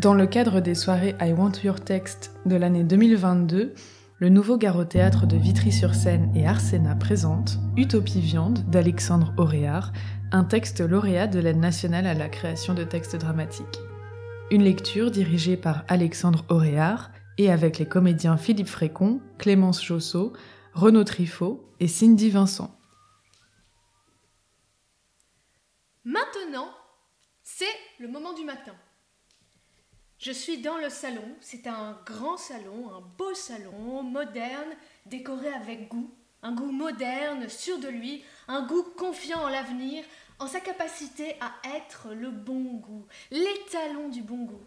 Dans le cadre des soirées I Want Your Text de l'année 2022, le nouveau Gare au Théâtre de Vitry-sur-Seine et Arsena présente Utopie Viande d'Alexandre Auréard, un texte lauréat de l'aide nationale à la création de textes dramatiques. Une lecture dirigée par Alexandre Auréard et avec les comédiens Philippe Frécon, Clémence Jossot, Renaud Trifot et Cindy Vincent. Maintenant, c'est le moment du matin. Je suis dans le salon, c'est un grand salon, un beau salon, moderne, décoré avec goût, un goût moderne, sûr de lui, un goût confiant en l'avenir, en sa capacité à être le bon goût, l'étalon du bon goût.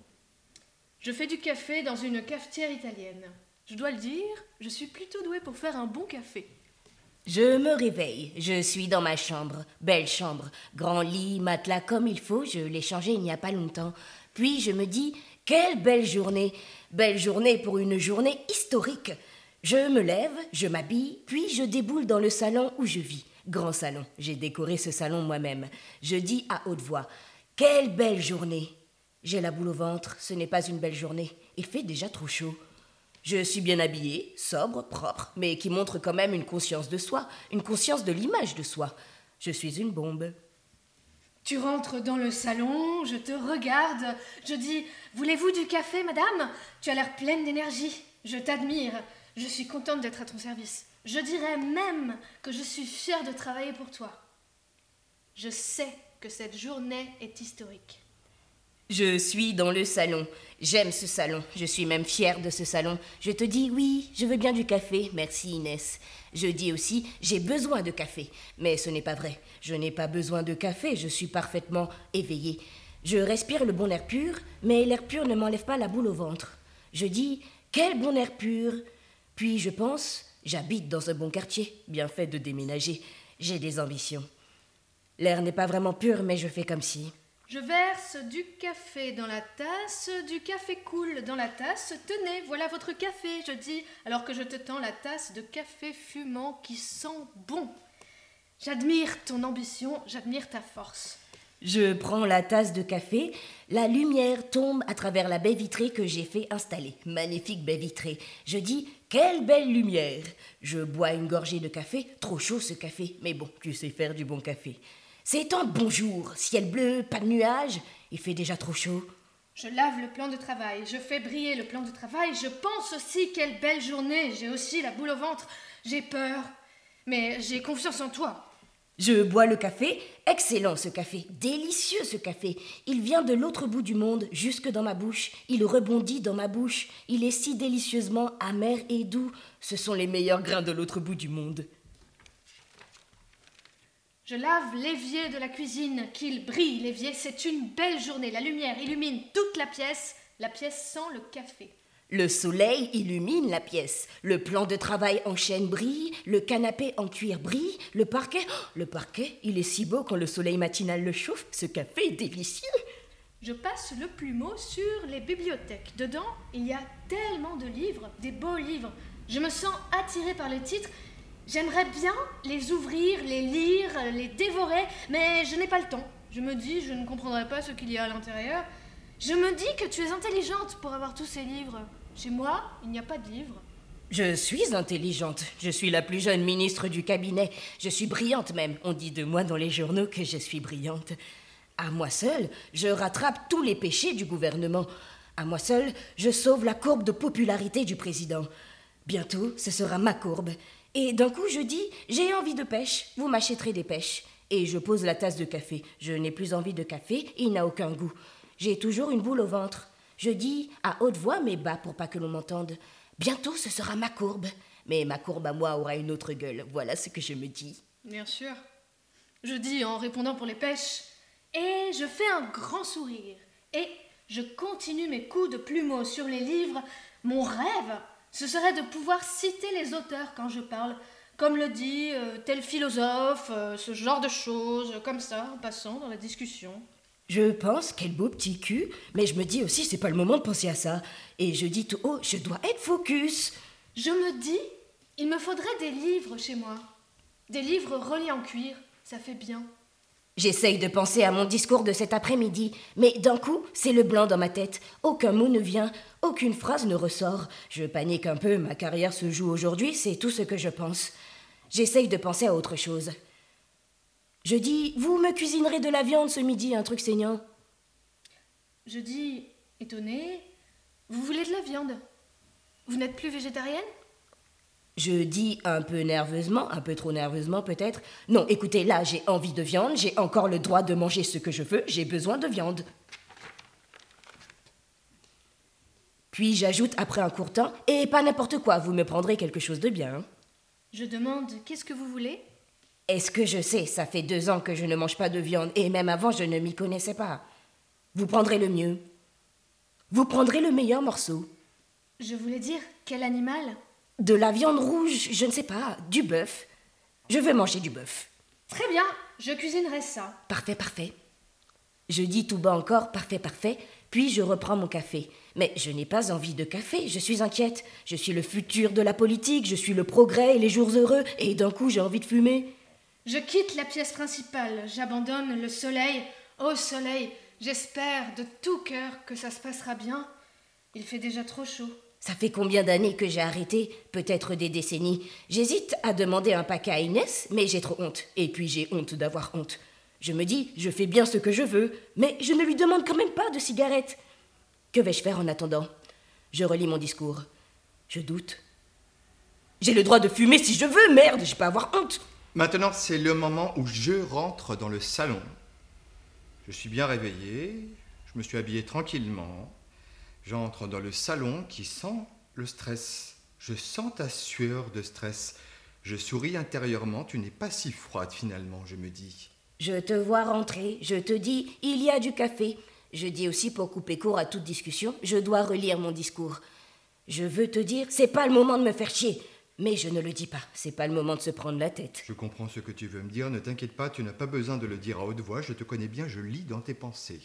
Je fais du café dans une cafetière italienne. Je dois le dire, je suis plutôt douée pour faire un bon café. Je me réveille, je suis dans ma chambre, belle chambre, grand lit, matelas comme il faut, je l'ai changé il n'y a pas longtemps. Puis je me dis, quelle belle journée Belle journée pour une journée historique. Je me lève, je m'habille, puis je déboule dans le salon où je vis. Grand salon, j'ai décoré ce salon moi-même. Je dis à haute voix Quelle belle journée J'ai la boule au ventre, ce n'est pas une belle journée. Il fait déjà trop chaud. Je suis bien habillée, sobre, propre, mais qui montre quand même une conscience de soi, une conscience de l'image de soi. Je suis une bombe. Tu rentres dans le salon, je te regarde, je dis Voulez-vous du café, madame? Tu as l'air pleine d'énergie. Je t'admire. Je suis contente d'être à ton service. Je dirais même que je suis fière de travailler pour toi. Je sais que cette journée est historique. Je suis dans le salon. J'aime ce salon. Je suis même fière de ce salon. Je te dis oui, je veux bien du café. Merci Inès. Je dis aussi j'ai besoin de café. Mais ce n'est pas vrai. Je n'ai pas besoin de café. Je suis parfaitement éveillée. Je respire le bon air pur, mais l'air pur ne m'enlève pas la boule au ventre. Je dis quel bon air pur. Puis je pense j'habite dans un bon quartier, bien fait de déménager. J'ai des ambitions. L'air n'est pas vraiment pur, mais je fais comme si. Je verse du café dans la tasse, du café coule dans la tasse. Tenez, voilà votre café, je dis, alors que je te tends la tasse de café fumant qui sent bon. J'admire ton ambition, j'admire ta force. Je prends la tasse de café, la lumière tombe à travers la baie vitrée que j'ai fait installer. Magnifique baie vitrée. Je dis Quelle belle lumière Je bois une gorgée de café, trop chaud ce café, mais bon, tu sais faire du bon café. C'est un bonjour, ciel bleu, pas de nuages, il fait déjà trop chaud. Je lave le plan de travail, je fais briller le plan de travail, je pense aussi quelle belle journée, j'ai aussi la boule au ventre, j'ai peur, mais j'ai confiance en toi. Je bois le café, excellent ce café, délicieux ce café. Il vient de l'autre bout du monde, jusque dans ma bouche. Il rebondit dans ma bouche. Il est si délicieusement amer et doux. Ce sont les meilleurs grains de l'autre bout du monde. Je lave l'évier de la cuisine, qu'il brille l'évier, c'est une belle journée. La lumière illumine toute la pièce, la pièce sent le café. Le soleil illumine la pièce, le plan de travail en chêne brille, le canapé en cuir brille, le parquet, oh, le parquet, il est si beau quand le soleil matinal le chauffe, ce café est délicieux. Je passe le plumeau sur les bibliothèques. Dedans, il y a tellement de livres, des beaux livres. Je me sens attirée par les titres J'aimerais bien les ouvrir, les lire, les dévorer, mais je n'ai pas le temps. Je me dis, je ne comprendrai pas ce qu'il y a à l'intérieur. Je me dis que tu es intelligente pour avoir tous ces livres. Chez moi, il n'y a pas de livres. Je suis intelligente. Je suis la plus jeune ministre du cabinet. Je suis brillante même. On dit de moi dans les journaux que je suis brillante. À moi seule, je rattrape tous les péchés du gouvernement. À moi seule, je sauve la courbe de popularité du président. Bientôt, ce sera ma courbe. Et d'un coup, je dis J'ai envie de pêche, vous m'achèterez des pêches. Et je pose la tasse de café. Je n'ai plus envie de café, il n'a aucun goût. J'ai toujours une boule au ventre. Je dis à haute voix mais bas pour pas que l'on m'entende Bientôt ce sera ma courbe. Mais ma courbe à moi aura une autre gueule. Voilà ce que je me dis. Bien sûr. Je dis en répondant pour les pêches. Et je fais un grand sourire. Et je continue mes coups de plumeau sur les livres. Mon rêve, ce serait de pouvoir citer les auteurs quand je parle, comme le dit euh, tel philosophe, euh, ce genre de choses, comme ça, en passant dans la discussion. Je pense, quel beau petit cul, mais je me dis aussi, c'est pas le moment de penser à ça. Et je dis tout haut, je dois être focus. Je me dis, il me faudrait des livres chez moi. Des livres reliés en cuir, ça fait bien. J'essaye de penser à mon discours de cet après-midi, mais d'un coup, c'est le blanc dans ma tête. Aucun mot ne vient, aucune phrase ne ressort. Je panique un peu, ma carrière se joue aujourd'hui, c'est tout ce que je pense. J'essaye de penser à autre chose. Je dis, vous me cuisinerez de la viande ce midi, un truc saignant. Je dis, étonné, vous voulez de la viande? Vous n'êtes plus végétarienne? Je dis un peu nerveusement, un peu trop nerveusement peut-être. Non, écoutez, là j'ai envie de viande, j'ai encore le droit de manger ce que je veux, j'ai besoin de viande. Puis j'ajoute après un court temps, et pas n'importe quoi, vous me prendrez quelque chose de bien. Je demande, qu'est-ce que vous voulez? Est-ce que je sais, ça fait deux ans que je ne mange pas de viande, et même avant je ne m'y connaissais pas. Vous prendrez le mieux. Vous prendrez le meilleur morceau. Je voulais dire, quel animal? De la viande rouge, je ne sais pas, du bœuf. Je veux manger du bœuf. Très bien, je cuisinerai ça. Parfait, parfait. Je dis tout bas encore parfait, parfait, puis je reprends mon café. Mais je n'ai pas envie de café, je suis inquiète. Je suis le futur de la politique, je suis le progrès et les jours heureux, et d'un coup j'ai envie de fumer. Je quitte la pièce principale, j'abandonne le soleil. Ô soleil, j'espère de tout cœur que ça se passera bien. Il fait déjà trop chaud. Ça fait combien d'années que j'ai arrêté Peut-être des décennies. J'hésite à demander un paquet à Inès, mais j'ai trop honte. Et puis j'ai honte d'avoir honte. Je me dis, je fais bien ce que je veux, mais je ne lui demande quand même pas de cigarette. Que vais-je faire en attendant Je relis mon discours. Je doute. J'ai le droit de fumer si je veux, merde, je pas avoir honte. Maintenant, c'est le moment où je rentre dans le salon. Je suis bien réveillé, je me suis habillé tranquillement. J'entre dans le salon qui sent le stress. Je sens ta sueur de stress. Je souris intérieurement, tu n'es pas si froide finalement, je me dis. Je te vois rentrer, je te dis, il y a du café. Je dis aussi pour couper court à toute discussion, je dois relire mon discours. Je veux te dire, c'est pas le moment de me faire chier. Mais je ne le dis pas, c'est pas le moment de se prendre la tête. Je comprends ce que tu veux me dire, ne t'inquiète pas, tu n'as pas besoin de le dire à haute voix, je te connais bien, je lis dans tes pensées.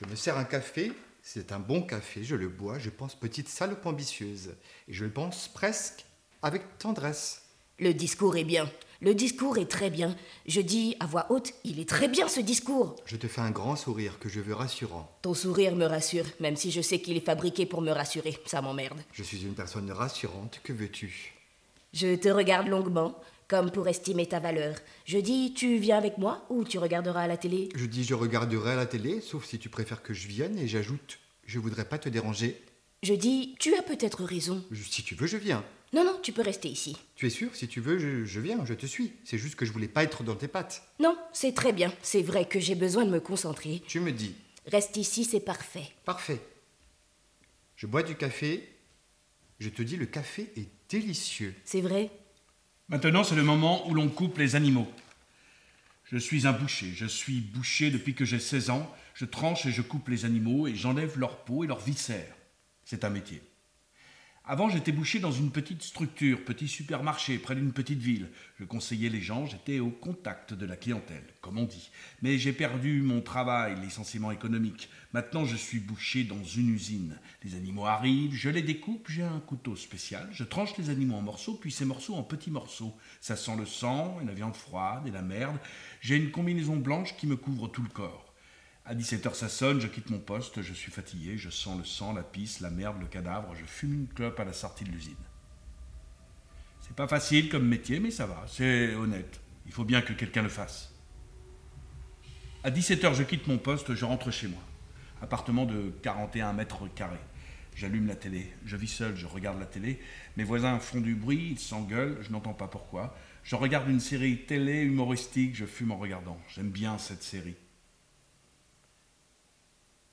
Je me sers un café, c'est un bon café, je le bois, je pense petite salope ambitieuse, et je le pense presque avec tendresse. Le discours est bien, le discours est très bien. Je dis à voix haute, il est très bien ce discours. Je te fais un grand sourire que je veux rassurant. Ton sourire me rassure, même si je sais qu'il est fabriqué pour me rassurer, ça m'emmerde. Je suis une personne rassurante, que veux-tu? Je te regarde longuement, comme pour estimer ta valeur. Je dis, tu viens avec moi ou tu regarderas à la télé? Je dis, je regarderai à la télé, sauf si tu préfères que je vienne, et j'ajoute, je voudrais pas te déranger. Je dis, tu as peut-être raison. Si tu veux, je viens. Non, non, tu peux rester ici. Tu es sûr? Si tu veux, je, je viens, je te suis. C'est juste que je voulais pas être dans tes pattes. Non, c'est très bien. C'est vrai que j'ai besoin de me concentrer. Tu me dis. Reste ici, c'est parfait. Parfait. Je bois du café. Je te dis, le café est délicieux. C'est vrai? Maintenant, c'est le moment où l'on coupe les animaux. Je suis un boucher. Je suis boucher depuis que j'ai 16 ans. Je tranche et je coupe les animaux et j'enlève leur peau et leurs viscères. C'est un métier. Avant, j'étais boucher dans une petite structure, petit supermarché, près d'une petite ville. Je conseillais les gens, j'étais au contact de la clientèle, comme on dit. Mais j'ai perdu mon travail, licenciement économique. Maintenant, je suis boucher dans une usine. Les animaux arrivent, je les découpe, j'ai un couteau spécial, je tranche les animaux en morceaux, puis ces morceaux en petits morceaux. Ça sent le sang, et la viande froide, et la merde. J'ai une combinaison blanche qui me couvre tout le corps. À 17h, ça sonne, je quitte mon poste, je suis fatigué, je sens le sang, la pisse, la merde, le cadavre, je fume une clope à la sortie de l'usine. C'est pas facile comme métier, mais ça va, c'est honnête. Il faut bien que quelqu'un le fasse. À 17h, je quitte mon poste, je rentre chez moi. Appartement de 41 mètres carrés. J'allume la télé. Je vis seul, je regarde la télé. Mes voisins font du bruit, ils s'engueulent, je n'entends pas pourquoi. Je regarde une série télé humoristique, je fume en regardant. J'aime bien cette série.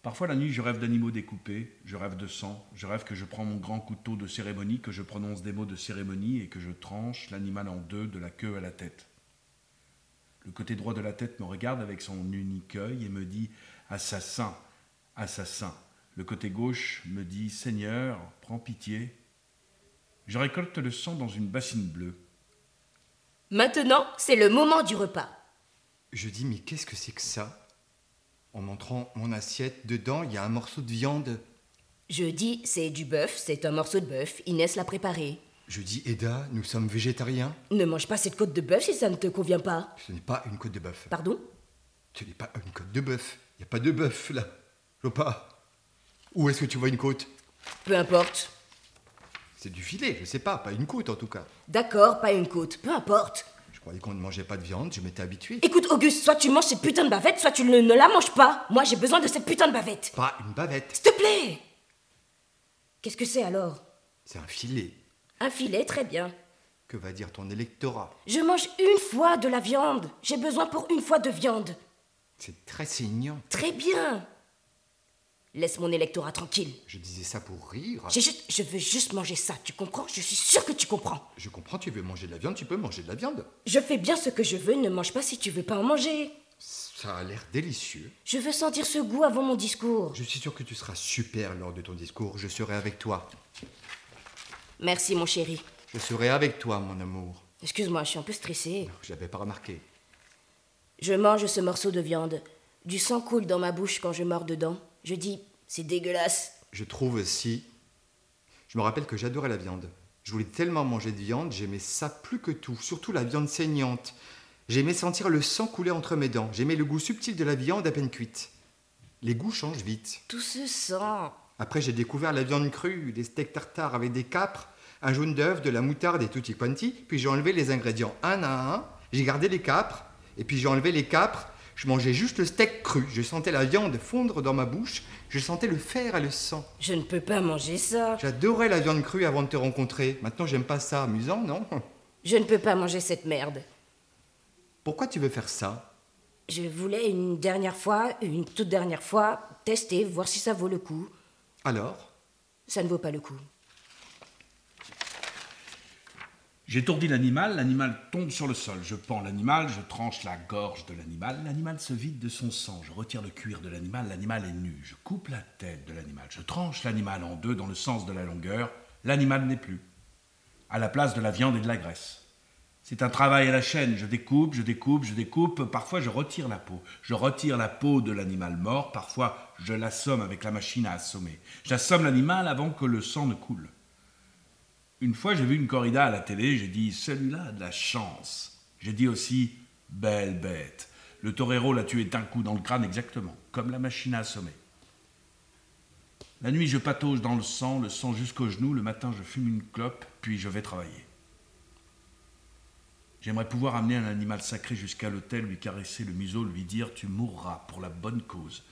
Parfois la nuit, je rêve d'animaux découpés, je rêve de sang, je rêve que je prends mon grand couteau de cérémonie, que je prononce des mots de cérémonie et que je tranche l'animal en deux de la queue à la tête. Le côté droit de la tête me regarde avec son unique œil et me dit Assassin, assassin. Le côté gauche me dit Seigneur, prends pitié. Je récolte le sang dans une bassine bleue. Maintenant, c'est le moment du repas. Je dis Mais qu'est-ce que c'est que ça? En montrant mon assiette, dedans, il y a un morceau de viande. Je dis, c'est du bœuf, c'est un morceau de bœuf, Inès l'a préparé. Je dis, Eda, nous sommes végétariens. Ne mange pas cette côte de bœuf si ça ne te convient pas. Ce n'est pas une côte de bœuf. Pardon? Ce n'est pas une côte de bœuf. Il n'y a pas de bœuf là. Je vois pas. Où est-ce que tu vois une côte? Peu importe. C'est du filet, je sais pas, pas une côte en tout cas. D'accord, pas une côte. Peu importe. Croyais qu'on ne mangeait pas de viande, je m'étais habitué. Écoute, Auguste, soit tu manges cette putain de bavette, soit tu ne, ne la manges pas. Moi, j'ai besoin de cette putain de bavette. Pas une bavette, S'il te plaît Qu'est-ce que c'est alors? C'est un filet. Un filet, très bien. Que va dire ton électorat? Je mange une fois de la viande. J'ai besoin pour une fois de viande. C'est très saignant. Très bien. Laisse mon électorat tranquille. Je disais ça pour rire. J'ai juste, je veux juste manger ça, tu comprends? Je suis sûre que tu comprends. Je comprends, tu veux manger de la viande, tu peux manger de la viande. Je fais bien ce que je veux, ne mange pas si tu veux pas en manger. Ça a l'air délicieux. Je veux sentir ce goût avant mon discours. Je suis sûr que tu seras super lors de ton discours. Je serai avec toi. Merci, mon chéri. Je serai avec toi, mon amour. Excuse-moi, je suis un peu stressée. Je l'avais pas remarqué. Je mange ce morceau de viande. Du sang coule dans ma bouche quand je mords dedans. Je dis, c'est dégueulasse. Je trouve aussi. Je me rappelle que j'adorais la viande. Je voulais tellement manger de viande, j'aimais ça plus que tout, surtout la viande saignante. J'aimais sentir le sang couler entre mes dents. J'aimais le goût subtil de la viande à peine cuite. Les goûts changent vite. Tout ce sang. Après, j'ai découvert la viande crue, des steaks tartare avec des capres, un jaune d'œuf, de la moutarde et tutti quanti. Puis j'ai enlevé les ingrédients un à un. J'ai gardé les capres. Et puis j'ai enlevé les capres. Je mangeais juste le steak cru. Je sentais la viande fondre dans ma bouche. Je sentais le fer et le sang. Je ne peux pas manger ça. J'adorais la viande crue avant de te rencontrer. Maintenant, j'aime pas ça. Amusant, non? Je ne peux pas manger cette merde. Pourquoi tu veux faire ça? Je voulais une dernière fois, une toute dernière fois, tester, voir si ça vaut le coup. Alors? Ça ne vaut pas le coup. J'étourdis l'animal, l'animal tombe sur le sol. Je pends l'animal, je tranche la gorge de l'animal. L'animal se vide de son sang. Je retire le cuir de l'animal, l'animal est nu. Je coupe la tête de l'animal. Je tranche l'animal en deux dans le sens de la longueur. L'animal n'est plus. À la place de la viande et de la graisse. C'est un travail à la chaîne. Je découpe, je découpe, je découpe. Parfois, je retire la peau. Je retire la peau de l'animal mort. Parfois, je l'assomme avec la machine à assommer. J'assomme l'animal avant que le sang ne coule. Une fois, j'ai vu une corrida à la télé. J'ai dit celui-là a de la chance. J'ai dit aussi belle bête. Le torero l'a tué d'un coup dans le crâne exactement, comme la machine à assommer. La nuit, je patauge dans le sang, le sang jusqu'aux genoux. Le matin, je fume une clope, puis je vais travailler. J'aimerais pouvoir amener un animal sacré jusqu'à l'autel, lui caresser le museau, lui dire Tu mourras pour la bonne cause.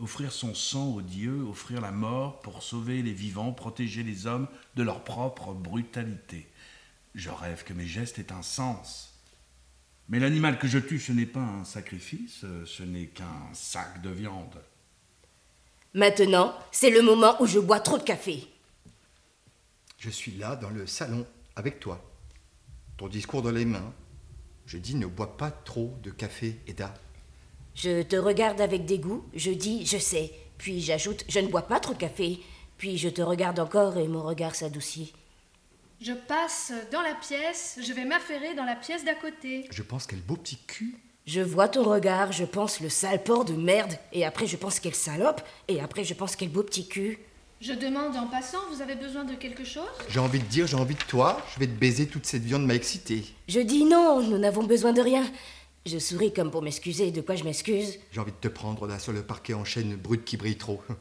Offrir son sang aux dieux, offrir la mort pour sauver les vivants, protéger les hommes de leur propre brutalité. Je rêve que mes gestes aient un sens. Mais l'animal que je tue, ce n'est pas un sacrifice, ce n'est qu'un sac de viande. Maintenant, c'est le moment où je bois trop de café. Je suis là, dans le salon, avec toi. Ton discours dans les mains. Je dis ne bois pas trop de café, Eda. Je te regarde avec dégoût, je dis je sais, puis j'ajoute je ne bois pas trop de café, puis je te regarde encore et mon regard s'adoucit. Je passe dans la pièce, je vais m'affairer dans la pièce d'à côté. Je pense quel beau petit cul. Je vois ton regard, je pense le sale porc de merde, et après je pense quelle salope, et après je pense quel beau petit cul. Je demande en passant, vous avez besoin de quelque chose? J'ai envie de dire, j'ai envie de toi. Je vais te baiser, toute cette viande m'a excité. Je dis non, nous n'avons besoin de rien. Je souris comme pour m'excuser, de quoi je m'excuse? J'ai envie de te prendre là sur le parquet en chaîne brute qui brille trop.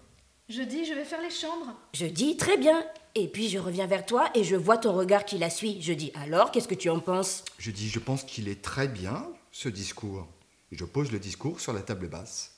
Je dis, je vais faire les chambres. Je dis très bien, et puis je reviens vers toi et je vois ton regard qui la suit. Je dis alors, qu'est-ce que tu en penses? Je dis, je pense qu'il est très bien, ce discours. Et je pose le discours sur la table basse.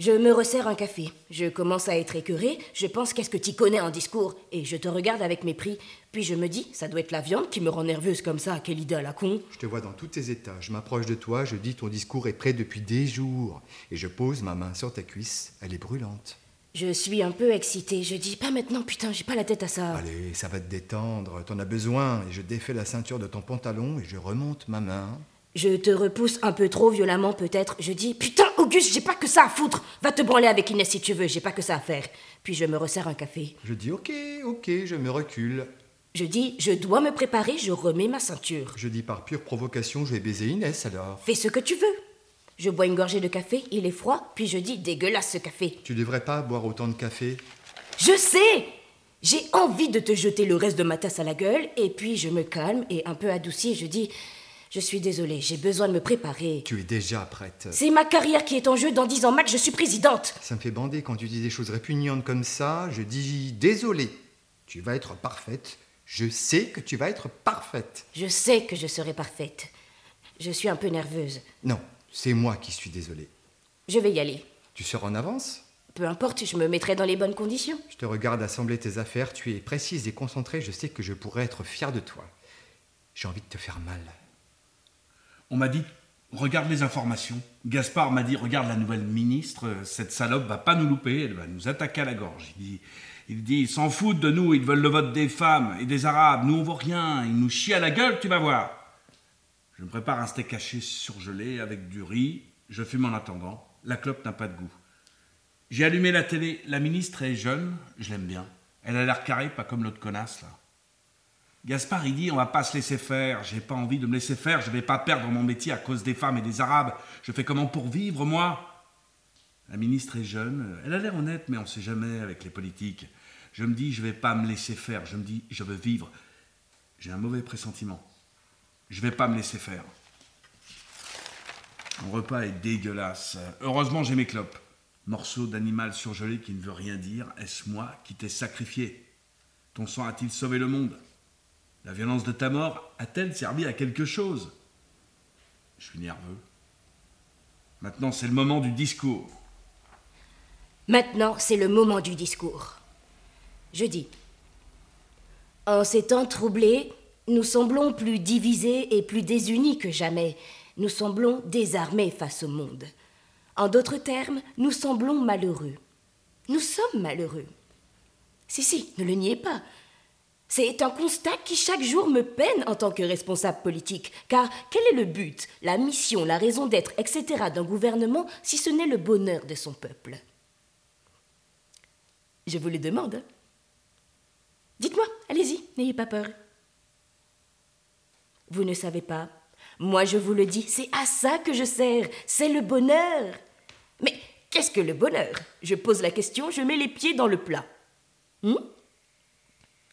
Je me resserre un café. Je commence à être écœuré. Je pense qu'est-ce que tu connais en discours? Et je te regarde avec mépris. Puis je me dis, ça doit être la viande qui me rend nerveuse comme ça. Quelle idée à la con. Je te vois dans tous tes états. Je m'approche de toi, je dis ton discours est prêt depuis des jours. Et je pose ma main sur ta cuisse. Elle est brûlante. Je suis un peu excitée. Je dis, pas maintenant, putain, j'ai pas la tête à ça. Allez, ça va te détendre. T'en as besoin. Et je défais la ceinture de ton pantalon et je remonte ma main. Je te repousse un peu trop violemment, peut-être. Je dis Putain, Auguste, j'ai pas que ça à foutre. Va te branler avec Inès si tu veux, j'ai pas que ça à faire. Puis je me resserre un café. Je dis ok, ok, je me recule. Je dis Je dois me préparer, je remets ma ceinture. Je dis par pure provocation, je vais baiser Inès alors. Fais ce que tu veux. Je bois une gorgée de café, il est froid, puis je dis Dégueulasse ce café. Tu devrais pas boire autant de café. Je sais J'ai envie de te jeter le reste de ma tasse à la gueule, et puis je me calme et un peu adouci, je dis Je suis désolée, j'ai besoin de me préparer. Tu es déjà prête. C'est ma carrière qui est en jeu. Dans dix ans max, je suis présidente. Ça me fait bander quand tu dis des choses répugnantes comme ça. Je dis désolé. Tu vas être parfaite. Je sais que tu vas être parfaite. Je sais que je serai parfaite. Je suis un peu nerveuse. Non, c'est moi qui suis désolé. Je vais y aller. Tu seras en avance? Peu importe, je me mettrai dans les bonnes conditions. Je te regarde assembler tes affaires. Tu es précise et concentrée. Je sais que je pourrais être fier de toi. J'ai envie de te faire mal. On m'a dit, regarde les informations. Gaspard m'a dit, regarde la nouvelle ministre, cette salope va pas nous louper, elle va nous attaquer à la gorge. Il dit, il dit, ils s'en foutent de nous, ils veulent le vote des femmes et des arabes, nous on vaut rien, ils nous chient à la gueule, tu vas voir. Je me prépare un steak haché surgelé avec du riz, je fume en attendant, la clope n'a pas de goût. J'ai allumé la télé, la ministre est jeune, je l'aime bien. Elle a l'air carrée, pas comme l'autre connasse là. Gaspard, il dit on va pas se laisser faire. J'ai pas envie de me laisser faire. Je vais pas perdre mon métier à cause des femmes et des arabes. Je fais comment pour vivre, moi? La ministre est jeune. Elle a l'air honnête, mais on sait jamais avec les politiques. Je me dis je vais pas me laisser faire. Je me dis je veux vivre. J'ai un mauvais pressentiment. Je vais pas me laisser faire. Mon repas est dégueulasse. Heureusement, j'ai mes clopes. Morceau d'animal surgelé qui ne veut rien dire. Est-ce moi qui t'ai sacrifié? Ton sang a-t-il sauvé le monde? La violence de ta mort a-t-elle servi à quelque chose? Je suis nerveux. Maintenant, c'est le moment du discours. Maintenant, c'est le moment du discours. Je dis. En ces temps troublés, nous semblons plus divisés et plus désunis que jamais. Nous semblons désarmés face au monde. En d'autres termes, nous semblons malheureux. Nous sommes malheureux. Si, si, ne le niez pas. C'est un constat qui chaque jour me peine en tant que responsable politique, car quel est le but, la mission, la raison d'être, etc. d'un gouvernement si ce n'est le bonheur de son peuple? Je vous le demande. Dites-moi, allez-y, n'ayez pas peur. Vous ne savez pas. Moi je vous le dis, c'est à ça que je sers, c'est le bonheur. Mais qu'est-ce que le bonheur? Je pose la question, je mets les pieds dans le plat. Hmm?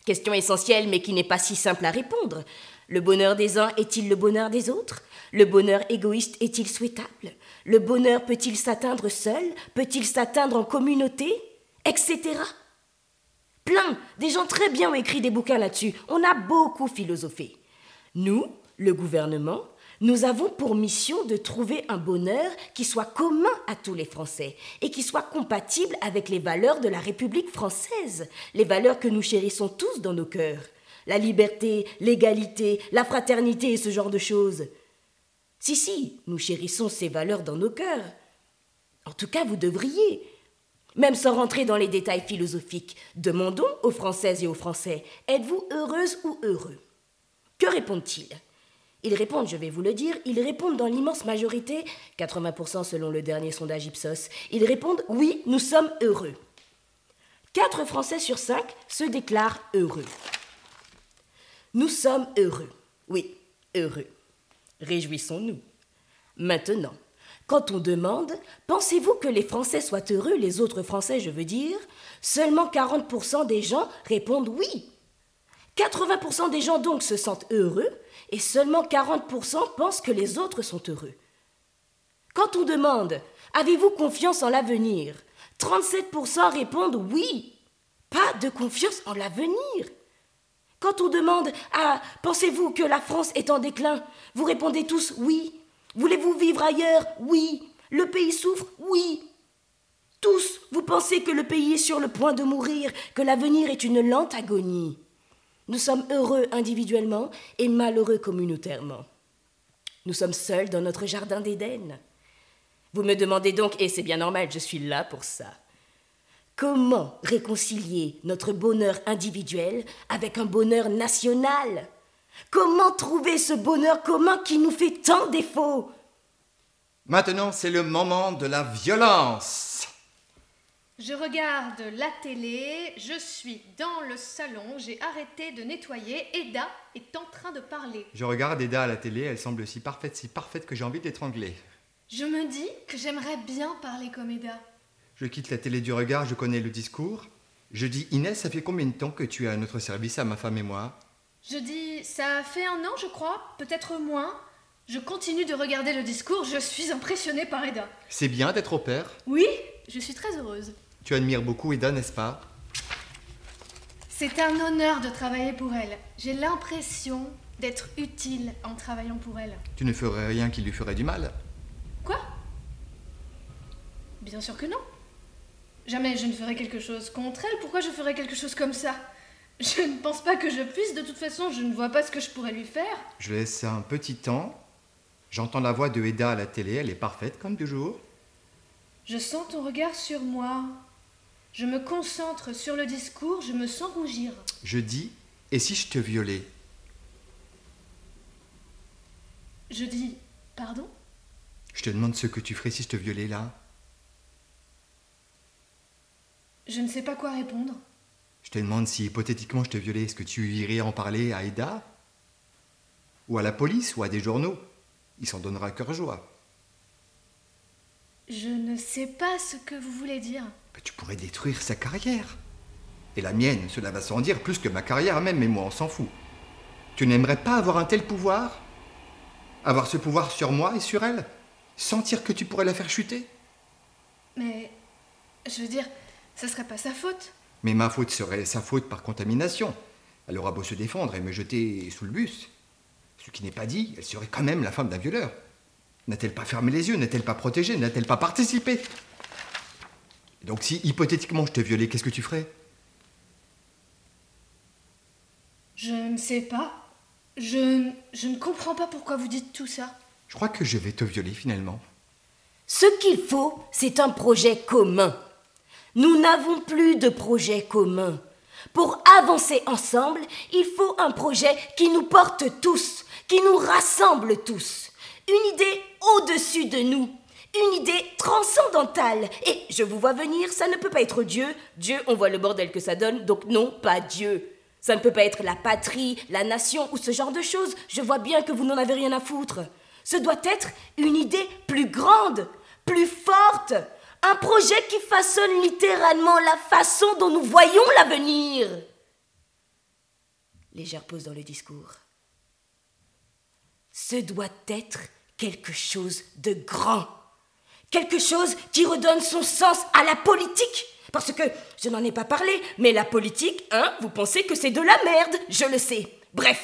Question essentielle mais qui n'est pas si simple à répondre. Le bonheur des uns est-il le bonheur des autres? Le bonheur égoïste est-il souhaitable? Le bonheur peut-il s'atteindre seul? Peut-il s'atteindre en communauté? Etc. Plein, des gens très bien ont écrit des bouquins là-dessus. On a beaucoup philosophé. Nous, le gouvernement, nous avons pour mission de trouver un bonheur qui soit commun à tous les Français et qui soit compatible avec les valeurs de la République française, les valeurs que nous chérissons tous dans nos cœurs. La liberté, l'égalité, la fraternité et ce genre de choses. Si, si, nous chérissons ces valeurs dans nos cœurs. En tout cas, vous devriez. Même sans rentrer dans les détails philosophiques, demandons aux Françaises et aux Français, êtes-vous heureuse ou heureux? Que répondent-ils? Ils répondent, je vais vous le dire, ils répondent dans l'immense majorité, 80% selon le dernier sondage Ipsos, ils répondent oui, nous sommes heureux. 4 Français sur 5 se déclarent heureux. Nous sommes heureux. Oui, heureux. Réjouissons-nous. Maintenant, quand on demande Pensez-vous que les Français soient heureux, les autres Français, je veux dire? Seulement 40% des gens répondent oui. 80% des gens donc se sentent heureux et seulement 40% pensent que les autres sont heureux. Quand on demande Avez-vous confiance en l'avenir? 37% répondent oui. Pas de confiance en l'avenir. Quand on demande Ah, pensez-vous que la France est en déclin? Vous répondez tous oui. Voulez-vous vivre ailleurs? Oui. Le pays souffre? Oui. Tous, vous pensez que le pays est sur le point de mourir, que l'avenir est une lente agonie. Nous sommes heureux individuellement et malheureux communautairement. Nous sommes seuls dans notre jardin d'Éden. Vous me demandez donc, et c'est bien normal, je suis là pour ça. Comment réconcilier notre bonheur individuel avec un bonheur national? Comment trouver ce bonheur commun qui nous fait tant défaut? Maintenant, c'est le moment de la violence. Je regarde la télé, je suis dans le salon, j'ai arrêté de nettoyer, Eda est en train de parler. Je regarde Eda à la télé, elle semble si parfaite, si parfaite que j'ai envie de l'étrangler. Je me dis que j'aimerais bien parler comme Eda. Je quitte la télé du regard, je connais le discours. Je dis Inès, ça fait combien de temps que tu es à notre service, à ma femme et moi? Je dis, ça fait un an, je crois, peut-être moins. Je continue de regarder le discours, je suis impressionnée par Eda. C'est bien d'être au père. Oui, je suis très heureuse. Tu admires beaucoup Eda, n'est-ce pas? C'est un honneur de travailler pour elle. J'ai l'impression d'être utile en travaillant pour elle. Tu ne ferais rien qui lui ferait du mal. Quoi? Bien sûr que non. Jamais je ne ferai quelque chose contre elle. Pourquoi je ferais quelque chose comme ça? Je ne pense pas que je puisse. De toute façon, je ne vois pas ce que je pourrais lui faire. Je laisse un petit temps. J'entends la voix de Eda à la télé, elle est parfaite comme toujours. Je sens ton regard sur moi. Je me concentre sur le discours, je me sens rougir. Je dis, et si je te violais? Je dis, pardon? Je te demande ce que tu ferais si je te violais là. Je ne sais pas quoi répondre. Je te demande si hypothétiquement je te violais, est-ce que tu irais en parler à Eda Ou à la police ou à des journaux? Il s'en donnera cœur joie. Je ne sais pas ce que vous voulez dire. Tu pourrais détruire sa carrière. Et la mienne, cela va sans dire, plus que ma carrière même, mais moi on s'en fout. Tu n'aimerais pas avoir un tel pouvoir? Avoir ce pouvoir sur moi et sur elle? Sentir que tu pourrais la faire chuter? Mais, je veux dire, ce serait pas sa faute. Mais ma faute serait sa faute par contamination. Elle aura beau se défendre et me jeter sous le bus. Ce qui n'est pas dit, elle serait quand même la femme d'un violeur. N'a-t-elle pas fermé les yeux? N'a-t-elle pas protégé? N'a-t-elle pas participé? Donc si hypothétiquement je te violais, qu'est-ce que tu ferais? Je ne sais pas. Je, je ne comprends pas pourquoi vous dites tout ça. Je crois que je vais te violer finalement. Ce qu'il faut, c'est un projet commun. Nous n'avons plus de projet commun. Pour avancer ensemble, il faut un projet qui nous porte tous, qui nous rassemble tous. Une idée au-dessus de nous, une idée transcendantale. Et je vous vois venir, ça ne peut pas être Dieu. Dieu, on voit le bordel que ça donne, donc non, pas Dieu. Ça ne peut pas être la patrie, la nation ou ce genre de choses. Je vois bien que vous n'en avez rien à foutre. Ce doit être une idée plus grande, plus forte, un projet qui façonne littéralement la façon dont nous voyons l'avenir. Légère pause dans le discours. Ce doit être quelque chose de grand. Quelque chose qui redonne son sens à la politique. Parce que je n'en ai pas parlé, mais la politique, hein, vous pensez que c'est de la merde, je le sais. Bref,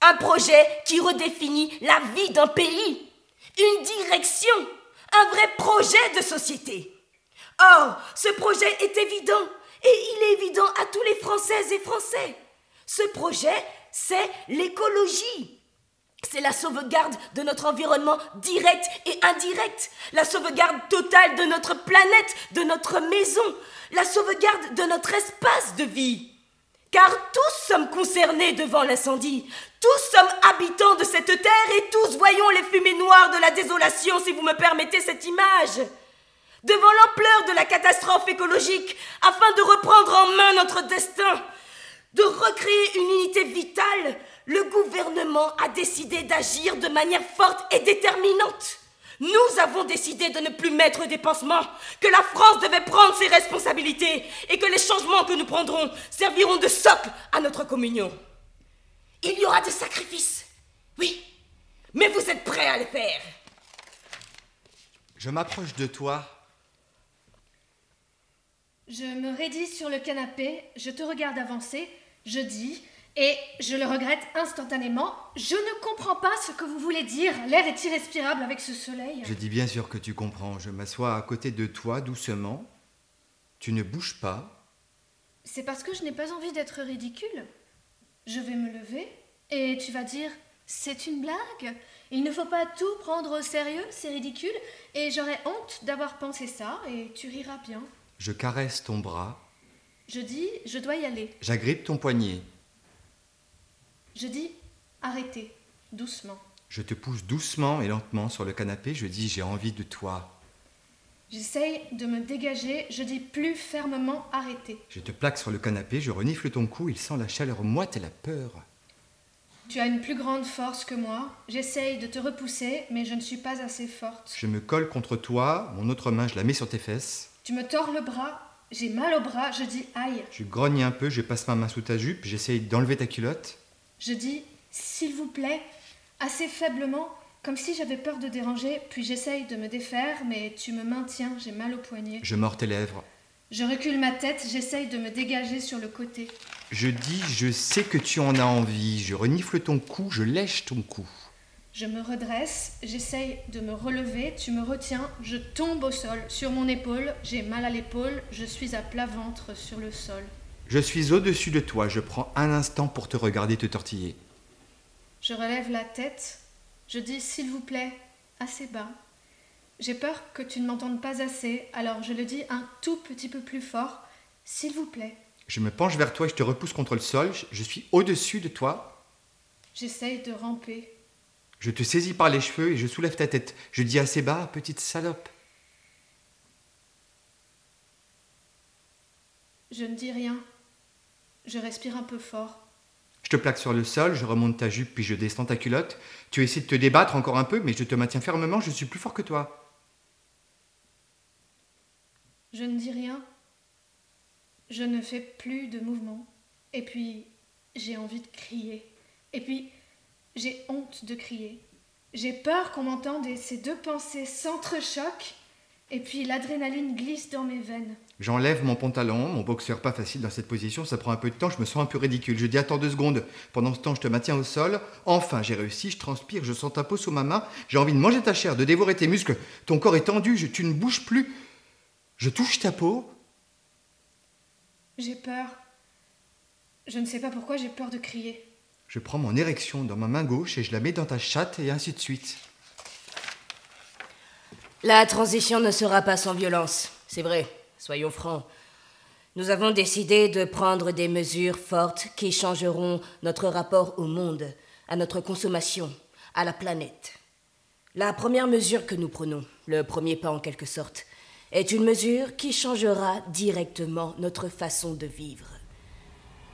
un projet qui redéfinit la vie d'un pays, une direction, un vrai projet de société. Or, ce projet est évident, et il est évident à tous les Françaises et Français. Ce projet, c'est l'écologie. C'est la sauvegarde de notre environnement direct et indirect, la sauvegarde totale de notre planète, de notre maison, la sauvegarde de notre espace de vie. Car tous sommes concernés devant l'incendie, tous sommes habitants de cette terre et tous voyons les fumées noires de la désolation, si vous me permettez cette image. Devant l'ampleur de la catastrophe écologique, afin de reprendre en main notre destin, de recréer une unité vitale, le gouvernement a décidé d'agir de manière forte et déterminante. Nous avons décidé de ne plus mettre des pansements, que la France devait prendre ses responsabilités et que les changements que nous prendrons serviront de socle à notre communion. Il y aura des sacrifices, oui, mais vous êtes prêts à les faire. Je m'approche de toi. Je me raidis sur le canapé, je te regarde avancer, je dis, et je le regrette instantanément, je ne comprends pas ce que vous voulez dire. L'air est irrespirable avec ce soleil. Je dis bien sûr que tu comprends. Je m'assois à côté de toi doucement. Tu ne bouges pas. C'est parce que je n'ai pas envie d'être ridicule. Je vais me lever et tu vas dire c'est une blague. Il ne faut pas tout prendre au sérieux, c'est ridicule. Et j'aurais honte d'avoir pensé ça et tu riras bien. Je caresse ton bras. Je dis je dois y aller. J'agrippe ton poignet. Je dis arrêtez, doucement. Je te pousse doucement et lentement sur le canapé. Je dis j'ai envie de toi. J'essaye de me dégager, je dis plus fermement arrêtez. Je te plaque sur le canapé, je renifle ton cou, il sent la chaleur moite et la peur. Tu as une plus grande force que moi. J'essaye de te repousser, mais je ne suis pas assez forte. Je me colle contre toi, mon autre main je la mets sur tes fesses. Tu me tords le bras, j'ai mal au bras, je dis aïe. Je grogne un peu, je passe ma main sous ta jupe, j'essaye d'enlever ta culotte. Je dis s'il vous plaît, assez faiblement, comme si j'avais peur de déranger, puis j'essaye de me défaire, mais tu me maintiens, j'ai mal au poignet. Je mords tes lèvres. Je recule ma tête, j'essaye de me dégager sur le côté. Je dis je sais que tu en as envie, je renifle ton cou, je lèche ton cou. Je me redresse, j'essaye de me relever, tu me retiens, je tombe au sol, sur mon épaule, j'ai mal à l'épaule, je suis à plat ventre sur le sol. Je suis au-dessus de toi, je prends un instant pour te regarder te tortiller. Je relève la tête, je dis s'il vous plaît, assez bas. J'ai peur que tu ne m'entendes pas assez, alors je le dis un tout petit peu plus fort, s'il vous plaît. Je me penche vers toi et je te repousse contre le sol, je suis au-dessus de toi. J'essaye de ramper. Je te saisis par les cheveux et je soulève ta tête. Je dis assez bas, petite salope. Je ne dis rien. Je respire un peu fort. Je te plaque sur le sol, je remonte ta jupe puis je descends ta culotte. Tu essaies de te débattre encore un peu, mais je te maintiens fermement, je suis plus fort que toi. Je ne dis rien. Je ne fais plus de mouvement. Et puis, j'ai envie de crier. Et puis, j'ai honte de crier. J'ai peur qu'on m'entende et ces deux pensées s'entrechoquent. Et puis, l'adrénaline glisse dans mes veines. J'enlève mon pantalon, mon boxeur pas facile dans cette position, ça prend un peu de temps, je me sens un peu ridicule. Je dis attends deux secondes. Pendant ce temps, je te maintiens au sol. Enfin, j'ai réussi, je transpire, je sens ta peau sous ma main. J'ai envie de manger ta chair, de dévorer tes muscles. Ton corps est tendu, je- tu ne bouges plus. Je touche ta peau. J'ai peur. Je ne sais pas pourquoi j'ai peur de crier. Je prends mon érection dans ma main gauche et je la mets dans ta chatte et ainsi de suite. La transition ne sera pas sans violence, c'est vrai, soyons francs. Nous avons décidé de prendre des mesures fortes qui changeront notre rapport au monde, à notre consommation, à la planète. La première mesure que nous prenons, le premier pas en quelque sorte, est une mesure qui changera directement notre façon de vivre.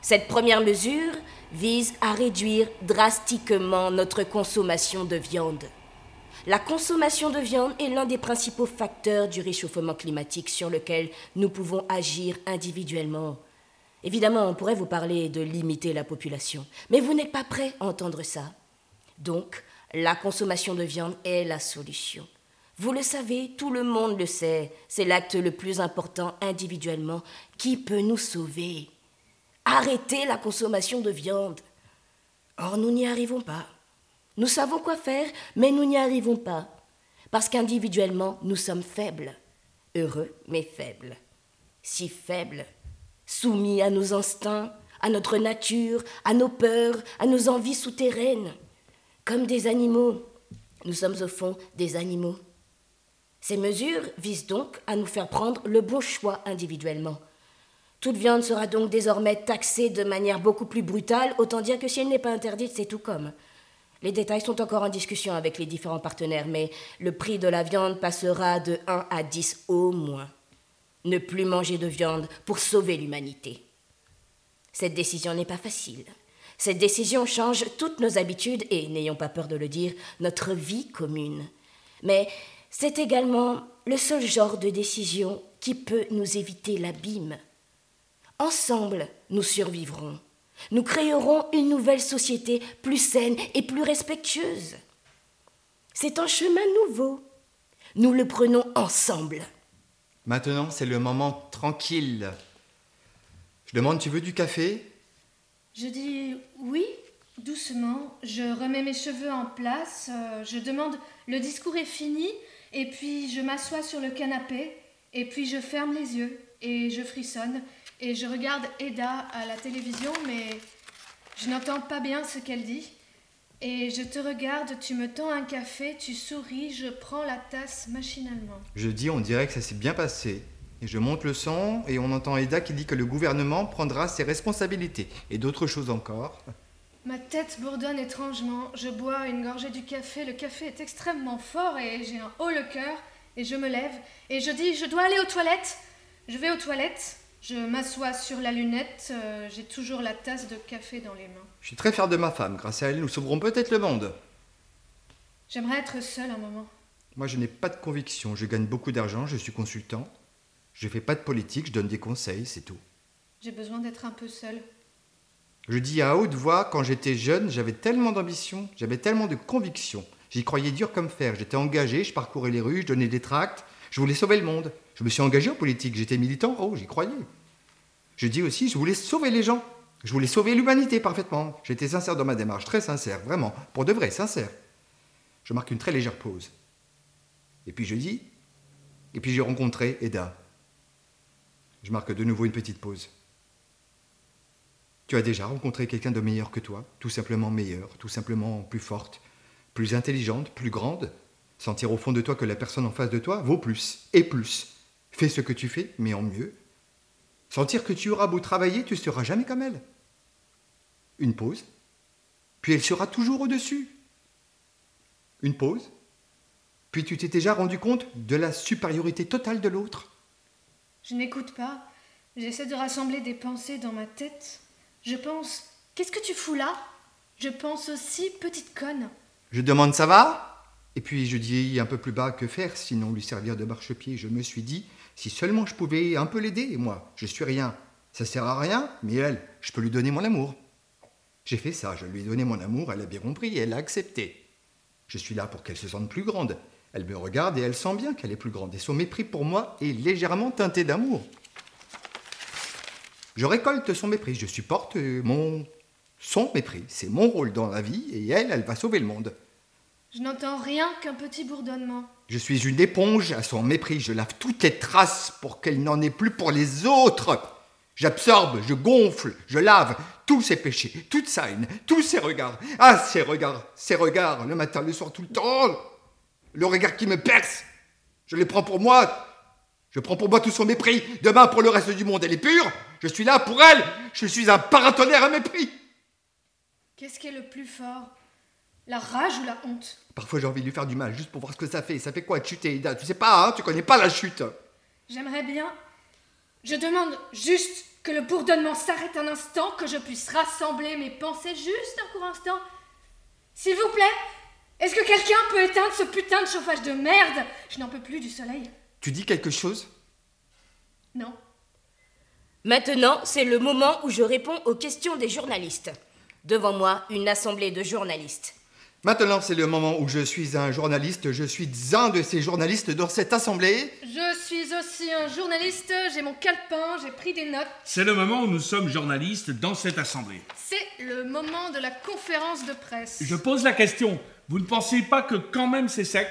Cette première mesure vise à réduire drastiquement notre consommation de viande. La consommation de viande est l'un des principaux facteurs du réchauffement climatique sur lequel nous pouvons agir individuellement. Évidemment, on pourrait vous parler de limiter la population, mais vous n'êtes pas prêt à entendre ça. Donc, la consommation de viande est la solution. Vous le savez, tout le monde le sait, c'est l'acte le plus important individuellement qui peut nous sauver. Arrêter la consommation de viande. Or, nous n'y arrivons pas. Nous savons quoi faire, mais nous n'y arrivons pas. Parce qu'individuellement, nous sommes faibles. Heureux, mais faibles. Si faibles, soumis à nos instincts, à notre nature, à nos peurs, à nos envies souterraines. Comme des animaux. Nous sommes au fond des animaux. Ces mesures visent donc à nous faire prendre le bon choix individuellement. Toute viande sera donc désormais taxée de manière beaucoup plus brutale, autant dire que si elle n'est pas interdite, c'est tout comme. Les détails sont encore en discussion avec les différents partenaires, mais le prix de la viande passera de 1 à 10 au moins. Ne plus manger de viande pour sauver l'humanité. Cette décision n'est pas facile. Cette décision change toutes nos habitudes et, n'ayons pas peur de le dire, notre vie commune. Mais c'est également le seul genre de décision qui peut nous éviter l'abîme. Ensemble, nous survivrons. Nous créerons une nouvelle société plus saine et plus respectueuse. C'est un chemin nouveau. Nous le prenons ensemble. Maintenant, c'est le moment tranquille. Je demande, tu veux du café? Je dis oui, doucement. Je remets mes cheveux en place. euh, je demande le discours est fini. Et puis je m'assois sur le canapé. Et puis je ferme les yeux. Et je frissonne. Et je regarde Eda à la télévision, mais je n'entends pas bien ce qu'elle dit. Et je te regarde, tu me tends un café, tu souris, je prends la tasse machinalement. Je dis, on dirait que ça s'est bien passé. Et je monte le son et on entend Eda qui dit que le gouvernement prendra ses responsabilités. Et d'autres choses encore. Ma tête bourdonne étrangement. Je bois une gorgée du café. Le café est extrêmement fort et j'ai un haut le cœur. Et je me lève et je dis Je dois aller aux toilettes. Je vais aux toilettes. Je m'assois sur la lunette. euh, j'ai toujours la tasse de café dans les mains. Je suis très fier de ma femme. Grâce à elle, nous sauverons peut-être le monde. J'aimerais être seule un moment. Moi, je n'ai pas de conviction. Je gagne beaucoup d'argent, je suis consultant. Je fais pas de politique, je donne des conseils, c'est tout. J'ai besoin d'être un peu seule. Je dis à haute voix, quand j'étais jeune, j'avais tellement d'ambition, j'avais tellement de conviction. J'y croyais dur comme fer. J'étais engagé, je parcourais les rues, je donnais des tracts, je voulais sauver le monde. Je me suis engagé en politique, j'étais militant, oh, j'y croyais. Je dis aussi, je voulais sauver les gens. Je voulais sauver l'humanité parfaitement. J'étais sincère dans ma démarche, très sincère, vraiment, pour de vrai, sincère. Je marque une très légère pause. Et puis je dis, et puis j'ai rencontré Eda. Je marque de nouveau une petite pause. Tu as déjà rencontré quelqu'un de meilleur que toi, tout simplement meilleur, tout simplement plus forte, plus intelligente, plus grande? Sentir au fond de toi que la personne en face de toi vaut plus et plus. Fais ce que tu fais, mais en mieux. Sentir que tu auras beau travailler, tu ne seras jamais comme elle. Une pause, puis elle sera toujours au-dessus. Une pause, puis tu t'es déjà rendu compte de la supériorité totale de l'autre. Je n'écoute pas. J'essaie de rassembler des pensées dans ma tête. Je pense Qu'est-ce que tu fous là? Je pense aussi Petite conne. Je demande ça va? Et puis je dis un peu plus bas que faire, sinon lui servir de marchepied? Je me suis dit, si seulement je pouvais un peu l'aider, moi, je suis rien. Ça sert à rien, mais elle, je peux lui donner mon amour. J'ai fait ça, je lui ai donné mon amour, elle a bien compris et elle a accepté. Je suis là pour qu'elle se sente plus grande. Elle me regarde et elle sent bien qu'elle est plus grande. Et son mépris pour moi est légèrement teinté d'amour. Je récolte son mépris, je supporte mon son mépris. C'est mon rôle dans la vie et elle, elle va sauver le monde. Je n'entends rien qu'un petit bourdonnement. Je suis une éponge à son mépris. Je lave toutes les traces pour qu'elle n'en ait plus pour les autres. J'absorbe, je gonfle, je lave tous ses péchés, toute sa haine, tous ses regards. Ah, ces regards, ces regards, le matin, le soir, tout le temps. Le regard qui me perce. Je les prends pour moi. Je prends pour moi tout son mépris. Demain, pour le reste du monde, elle est pure. Je suis là pour elle. Je suis un paratonnerre à mépris. Qu'est-ce qui est le plus fort? La rage ou la honte Parfois, j'ai envie de lui faire du mal, juste pour voir ce que ça fait. Ça fait quoi de chuter, Ida? Tu sais pas, hein? Tu connais pas la chute. J'aimerais bien. Je demande juste que le bourdonnement s'arrête un instant, que je puisse rassembler mes pensées juste un court instant. S'il vous plaît, est-ce que quelqu'un peut éteindre ce putain de chauffage de merde? Je n'en peux plus du soleil. Tu dis quelque chose? Non. Maintenant, c'est le moment où je réponds aux questions des journalistes. Devant moi, une assemblée de journalistes. Maintenant, c'est le moment où je suis un journaliste. Je suis un de ces journalistes dans cette assemblée. Je suis aussi un journaliste, j'ai mon calepin, j'ai pris des notes. C'est le moment où nous sommes journalistes dans cette assemblée. C'est le moment de la conférence de presse. Je pose la question. Vous ne pensez pas que quand même c'est sec?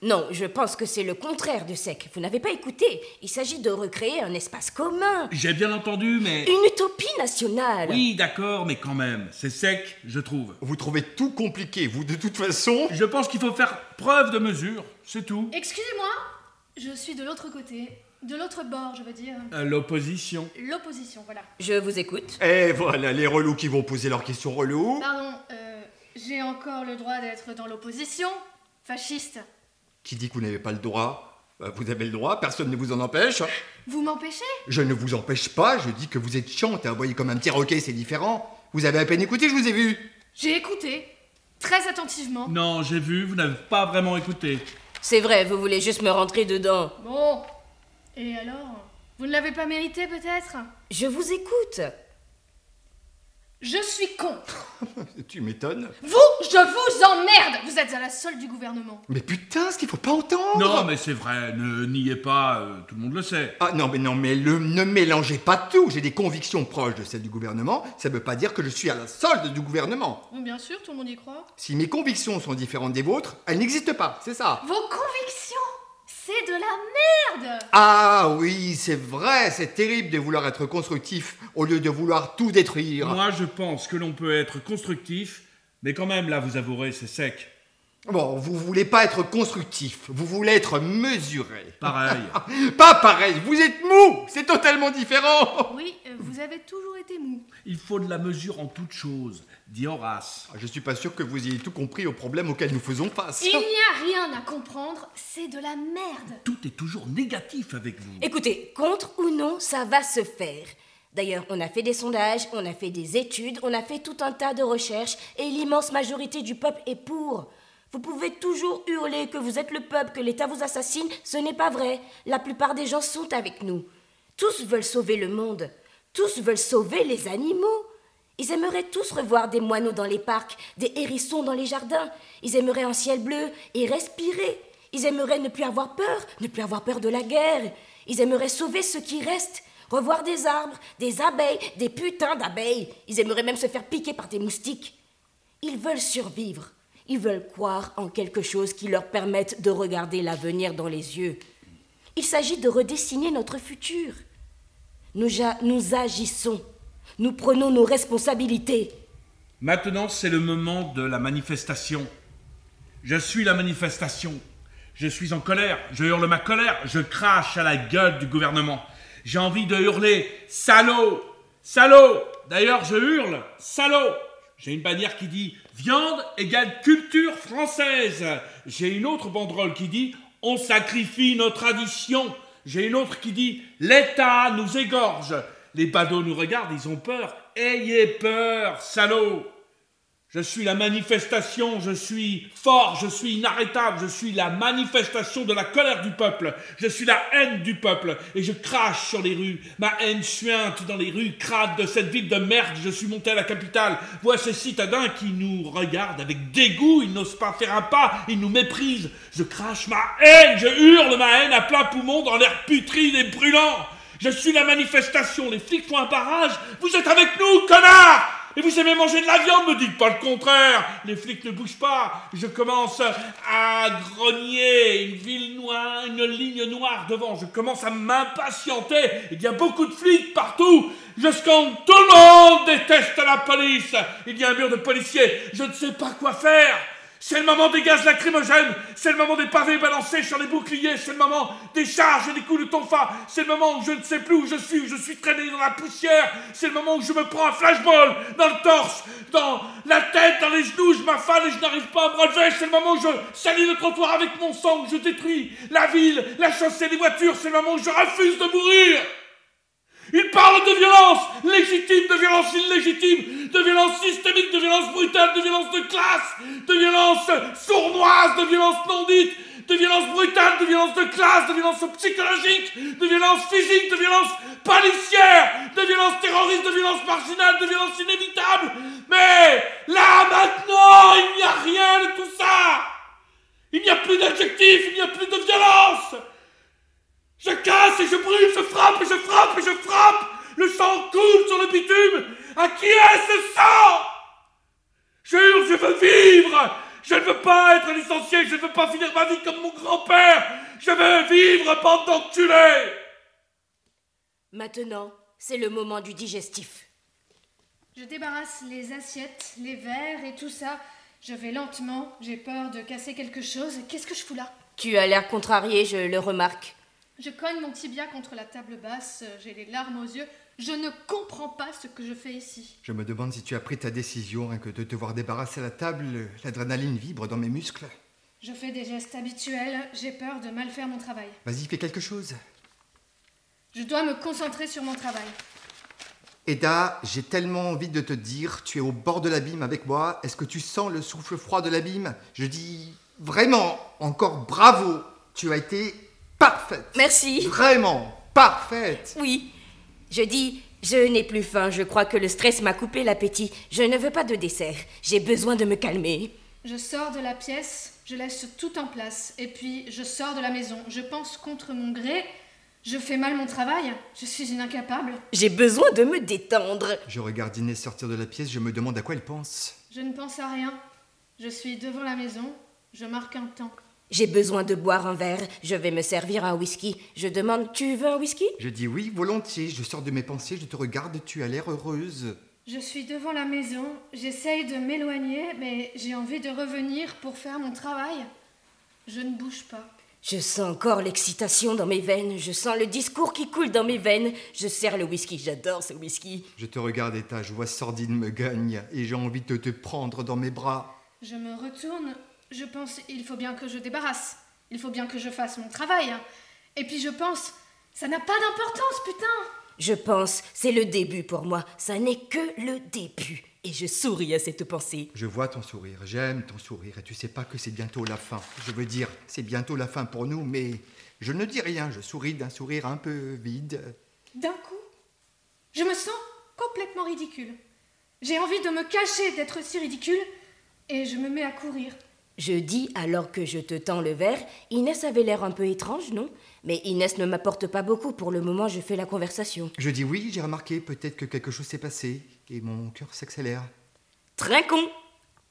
Non, je pense que c'est le contraire de sec. Vous n'avez pas écouté. Il s'agit de recréer un espace commun. J'ai bien entendu, mais... Une utopie nationale. Oui, d'accord, mais quand même, c'est sec, je trouve. Vous trouvez tout compliqué, vous, de toute façon Je pense qu'il faut faire preuve de mesure, c'est tout. Excusez-moi, je suis de l'autre côté. De l'autre bord, je veux dire. À L'opposition. L'opposition, voilà. Je vous écoute. Et voilà, les relous qui vont poser leurs questions relous. Pardon, euh, j'ai encore le droit d'être dans l'opposition Fasciste. Qui dit que vous n'avez pas le droit Bah, Vous avez le droit, personne ne vous en empêche. Vous m'empêchez? Je ne vous empêche pas, je dis que vous êtes chiante et envoyé comme un petit roquet, c'est différent. Vous avez à peine écouté, je vous ai vu. J'ai écouté, très attentivement. Non, j'ai vu, vous n'avez pas vraiment écouté. C'est vrai, vous voulez juste me rentrer dedans. Bon. Et alors Vous ne l'avez pas mérité peut-être? Je vous écoute. Je suis contre. Tu m'étonnes. Vous, je vous emmerde Vous êtes à la solde du gouvernement. Mais putain, ce qu'il faut pas entendre Non, mais c'est vrai, ne niez pas, euh, tout le monde le sait. Ah non, mais non, mais le- ne mélangez pas tout. J'ai des convictions proches de celles du gouvernement. Ça ne veut pas dire que je suis à la solde du gouvernement. Bien sûr, tout le monde y croit. Si mes convictions sont différentes des vôtres, elles n'existent pas, c'est ça. Vos convictions, c'est de la merde Ah oui, c'est vrai, c'est terrible de vouloir être constructif au lieu de vouloir tout détruire. Moi, je pense que l'on peut être constructif, mais quand même, là, vous avouerez, c'est sec. Bon, vous voulez pas être constructif, vous voulez être mesuré. Pareil. Pas pareil, vous êtes mou, c'est totalement différent. Oui, euh, vous avez toujours été mou. Il faut de la mesure en toute chose, dit Horace. Je suis pas sûr que vous ayez tout compris au problème auquel nous faisons face. Il n'y a rien à comprendre, c'est de la merde. Tout est toujours négatif avec vous. Écoutez, contre ou non, ça va se faire. D'ailleurs, on a fait des sondages, on a fait des études, on a fait tout un tas de recherches, et l'immense majorité du peuple est pour. Vous pouvez pouvez toujours hurler que vous êtes le peuple, que l'État vous assassine. Ce n'est pas vrai. La plupart des gens sont avec nous. Tous veulent sauver le monde. Tous veulent sauver les animaux. Ils aimeraient tous revoir des moineaux dans les parcs, des hérissons dans les jardins. Ils aimeraient un ciel bleu et respirer. Ils aimeraient ne plus avoir peur, ne plus avoir peur de la guerre. Ils aimeraient sauver ce qui reste, revoir des arbres, des abeilles, des putains d'abeilles. Ils aimeraient même se faire piquer par des moustiques. Ils veulent survivre. Ils veulent croire en quelque chose qui leur permette de regarder l'avenir dans les yeux. Il s'agit de redessiner notre futur. Nous, nous agissons. Nous prenons nos responsabilités. Maintenant, c'est le moment de la manifestation. Je suis la manifestation. Je suis en colère. Je hurle ma colère. Je crache à la gueule du gouvernement. J'ai envie de hurler Salaud Salaud D'ailleurs, je hurle Salaud J'ai une bannière qui dit Viande égale culture française. J'ai une autre banderole qui dit On sacrifie nos traditions. J'ai une autre qui dit L'État nous égorge. Les badauds nous regardent, ils ont peur. Ayez peur, salaud Je suis la manifestation, je suis fort, je suis inarrêtable, je suis la manifestation de la colère du peuple. Je suis la haine du peuple et je crache sur les rues. Ma haine suinte dans les rues crades de cette ville de merde. Je suis monté à la capitale. Vois ces citadins qui nous regardent avec dégoût. Ils n'osent pas faire un pas, ils nous méprisent. Je crache ma haine, je hurle ma haine à plein poumon dans l'air putride et brûlant. Je suis la manifestation, les flics font un barrage, vous êtes avec nous, connard et vous aimez manger de la viande, me dites pas le contraire. Les flics ne bougent pas. Je commence à grogner, une ville noire, une ligne noire devant. Je commence à m'impatienter. Il y a beaucoup de flics partout. Je scande tout le monde déteste la police. Il y a un mur de policiers. Je ne sais pas quoi faire. C'est le moment des gaz lacrymogènes, c'est le moment des pavés balancés sur les boucliers, c'est le moment des charges et des coups de tonfa, c'est le moment où je ne sais plus où je suis, où je suis traîné dans la poussière, c'est le moment où je me prends un flashball dans le torse, dans la tête, dans les genoux, je m'affale et je n'arrive pas à me relever, c'est le moment où je salis le trottoir avec mon sang, où je détruis la ville, la chaussée, les voitures, c'est le moment où je refuse de mourir. Il parle de violence légitime, de violence illégitime, de violence systémique, de violence brutale, de violence de classe, de violence sournoise, de violence non dite, de violence brutale, de violence de classe, de violence psychologique, de violence physique, de violence policière, de violence terroriste, de violence marginale, de violence inévitable. Mais là, maintenant, il n'y a rien de tout ça. Il n'y a plus d'adjectifs, il n'y a plus de violence. Je casse et je brûle, je frappe et je frappe et je frappe. Le sang coule sur le bitume. À qui est ce sang? Jure, je veux vivre. Je ne veux pas être licencié, je ne veux pas finir ma vie comme mon grand-père. Je veux vivre pendant que tu l'es. Maintenant, c'est le moment du digestif. Je débarrasse les assiettes, les verres et tout ça. Je vais lentement, j'ai peur de casser quelque chose. Qu'est-ce que je fous là? Tu as l'air contrarié, je le remarque. Je cogne mon tibia contre la table basse, j'ai les larmes aux yeux. Je ne comprends pas ce que je fais ici. Je me demande si tu as pris ta décision, rien que de te voir débarrasser la table, l'adrénaline vibre dans mes muscles. Je fais des gestes habituels, j'ai peur de mal faire mon travail. Vas-y, fais quelque chose. Je dois me concentrer sur mon travail. Eda, j'ai tellement envie de te dire, tu es au bord de l'abîme avec moi. Est-ce que tu sens le souffle froid de l'abîme? Je dis vraiment, encore bravo. Tu as été parfaite. Merci. Vraiment, parfaite. Oui. Je dis, je n'ai plus faim. Je crois que le stress m'a coupé l'appétit. Je ne veux pas de dessert. J'ai besoin de me calmer. Je sors de la pièce, je laisse tout en place, et puis je sors de la maison. Je pense contre mon gré. Je fais mal mon travail. Je suis une incapable. J'ai besoin de me détendre. Je regarde Inès sortir de la pièce. Je me demande à quoi elle pense. Je ne pense à rien. Je suis devant la maison. Je marque un temps. J'ai besoin de boire un verre. Je vais me servir un whisky. Je demande Tu veux un whisky? Je dis oui, volontiers. Je sors de mes pensées, je te regarde, tu as l'air heureuse. Je suis devant la maison, j'essaye de m'éloigner, mais j'ai envie de revenir pour faire mon travail. Je ne bouge pas. Je sens encore l'excitation dans mes veines, je sens le discours qui coule dans mes veines. Je sers le whisky, j'adore ce whisky. Je te regarde et ta joie sordide me gagne, et j'ai envie de te prendre dans mes bras. Je me retourne, je pense il faut bien que je débarrasse. Il faut bien que je fasse mon travail. Et puis je pense, ça n'a pas d'importance, putain Je pense, c'est le début pour moi. Ça n'est que le début. Et je souris à cette pensée. Je vois ton sourire, j'aime ton sourire, et tu sais pas que c'est bientôt la fin. Je veux dire, c'est bientôt la fin pour nous, mais je ne dis rien, je souris d'un sourire un peu vide. D'un coup, je me sens complètement ridicule. J'ai envie de me cacher d'être si ridicule, et je me mets à courir. Je dis alors que je te tends le verre, Inès avait l'air un peu étrange, non? Mais Inès ne m'apporte pas beaucoup, pour le moment je fais la conversation. Je dis oui, j'ai remarqué, peut-être que quelque chose s'est passé, et mon cœur s'accélère. Trinquons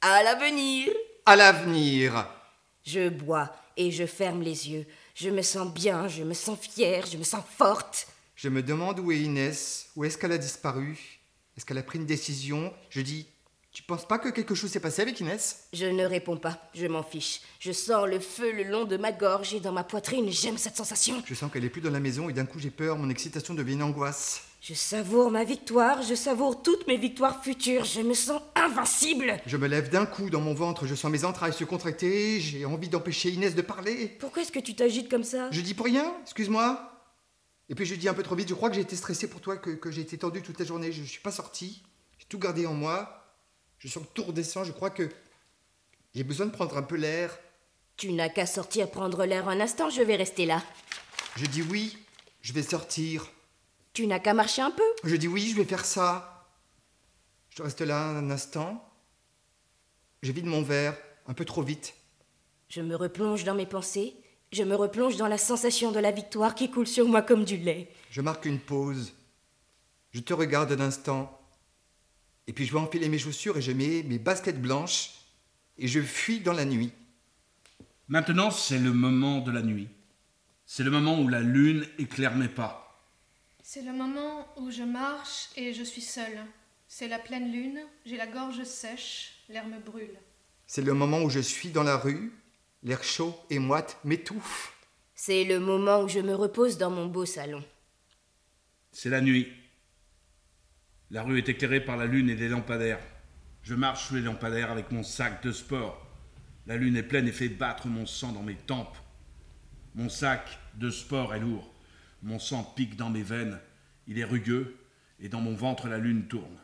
À l'avenir À l'avenir Je bois et je ferme les yeux. Je me sens bien, je me sens fière, je me sens forte. Je me demande où est Inès, où est-ce qu'elle a disparu? Est-ce qu'elle a pris une décision? Je dis tu penses pas que quelque chose s'est passé avec Inès? Je ne réponds pas, je m'en fiche. Je sens le feu le long de ma gorge et dans ma poitrine, j'aime cette sensation. Je sens qu'elle est plus dans la maison et d'un coup j'ai peur, mon excitation devient une angoisse. Je savoure ma victoire, je savoure toutes mes victoires futures, je me sens invincible. Je me lève d'un coup dans mon ventre, je sens mes entrailles se contracter, j'ai envie d'empêcher Inès de parler. Pourquoi est-ce que tu t'agites comme ça? Je dis pour rien, excuse-moi. Et puis je dis un peu trop vite, je crois que j'ai été stressé pour toi, que, que j'ai été tendu toute la journée, je, ne suis pas sorti, j'ai tout gardé en moi. Je sens que tout redescend, je crois que j'ai besoin de prendre un peu l'air. Tu n'as qu'à sortir prendre l'air un instant, je vais rester là. Je dis oui, je vais sortir. Tu n'as qu'à marcher un peu. Je dis oui, je vais faire ça. Je reste là un instant. Je vide mon verre un peu trop vite. Je me replonge dans mes pensées. Je me replonge dans la sensation de la victoire qui coule sur moi comme du lait. Je marque une pause. Je te regarde un instant. Et puis je vais enfiler mes chaussures et je mets mes baskets blanches et je fuis dans la nuit. Maintenant, c'est le moment de la nuit. C'est le moment où la lune éclaire mes pas. C'est le moment où je marche et je suis seule. C'est la pleine lune, j'ai la gorge sèche, l'air me brûle. C'est le moment où je suis dans la rue, l'air chaud et moite m'étouffe. C'est le moment où je me repose dans mon beau salon. C'est la nuit. La rue est éclairée par la lune et des lampadaires. Je marche sous les lampadaires avec mon sac de sport. La lune est pleine et fait battre mon sang dans mes tempes. Mon sac de sport est lourd. Mon sang pique dans mes veines. Il est rugueux et dans mon ventre la lune tourne.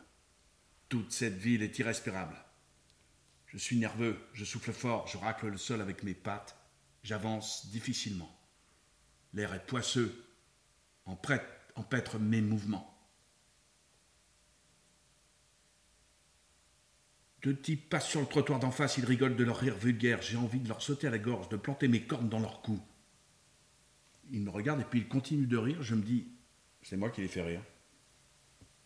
Toute cette ville est irrespirable. Je suis nerveux, je souffle fort, je racle le sol avec mes pattes. J'avance difficilement. L'air est poisseux, empêtre mes mouvements. Deux types passent sur le trottoir d'en face, ils rigolent de leur rire vulgaire. J'ai envie de leur sauter à la gorge, de planter mes cornes dans leur cou. Ils me regardent et puis ils continuent de rire. Je me dis, c'est moi qui les fais rire.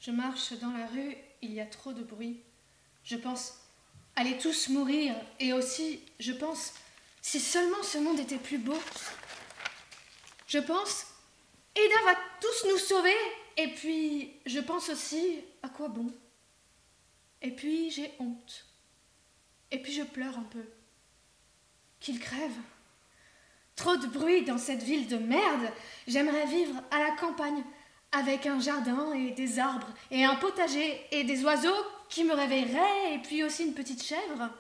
Je marche dans la rue, il y a trop de bruit. Je pense, allez tous mourir. Et aussi, je pense, si seulement ce monde était plus beau. Je pense, Eda va tous nous sauver. Et puis, je pense aussi, à quoi bon? Et puis j'ai honte. Et puis je pleure un peu. Qu'il crève. Trop de bruit dans cette ville de merde. J'aimerais vivre à la campagne, avec un jardin et des arbres, et un potager, et des oiseaux qui me réveilleraient, et puis aussi une petite chèvre.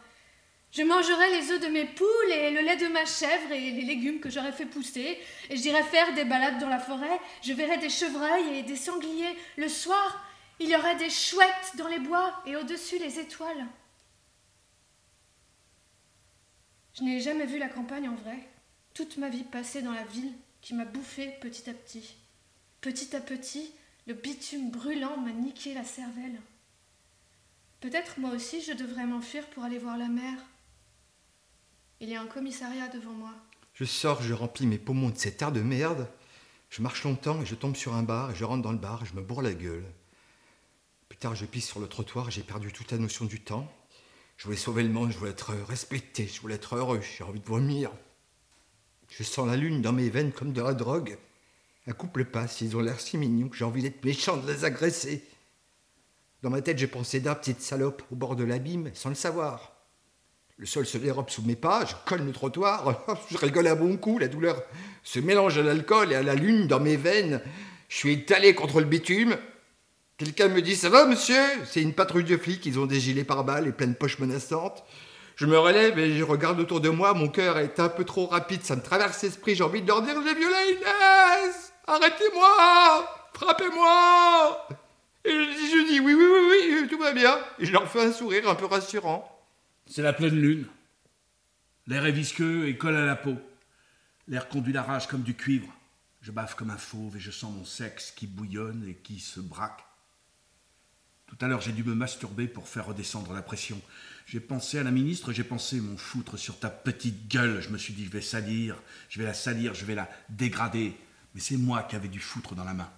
Je mangerais les œufs de mes poules et le lait de ma chèvre et les légumes que j'aurais fait pousser, et j'irais faire des balades dans la forêt, je verrais des chevreuils et des sangliers le soir, il y aurait des chouettes dans les bois et au-dessus les étoiles. Je n'ai jamais vu la campagne en vrai. Toute ma vie passée dans la ville qui m'a bouffé petit à petit. Petit à petit, le bitume brûlant m'a niqué la cervelle. Peut-être moi aussi je devrais m'enfuir pour aller voir la mer. Il y a un commissariat devant moi. Je sors, je remplis mes poumons de cet air de merde. Je marche longtemps et je tombe sur un bar et je rentre dans le bar et je me bourre la gueule. Tard, je pisse sur le trottoir, j'ai perdu toute la notion du temps. Je voulais sauver le monde, je voulais être respecté, je voulais être heureux, j'ai envie de vomir. Je sens la lune dans mes veines comme de la drogue. Un couple passe, ils ont l'air si mignons que j'ai envie d'être méchant, de les agresser. Dans ma tête, j'ai pensé d'un petite salope au bord de l'abîme, sans le savoir. Le sol se dérobe sous mes pas, je colle le trottoir, je rigole à bon coup, la douleur se mélange à l'alcool et à la lune dans mes veines. Je suis étalé contre le bitume, Quelqu'un me dit Ça va, monsieur? C'est une patrouille de flics, ils ont des gilets pare-balles et plein de poches menaçantes. Je me relève et je regarde autour de moi, mon cœur est un peu trop rapide, ça me traverse l'esprit, j'ai envie de leur dire J'ai violé Inès Arrêtez-moi Frappez-moi Et je, dis oui, oui, oui, oui, tout va bien. Et je leur fais un sourire un peu rassurant. C'est la pleine lune. L'air est visqueux et colle à la peau. L'air conduit la rage comme du cuivre. Je baffe comme un fauve et je sens mon sexe qui bouillonne et qui se braque. Tout à l'heure, j'ai dû me masturber pour faire redescendre la pression. J'ai pensé à la ministre, j'ai pensé mon foutre sur ta petite gueule. Je me suis dit, je vais salir, je vais la salir, je vais la dégrader. Mais c'est moi qui avais du foutre dans la main.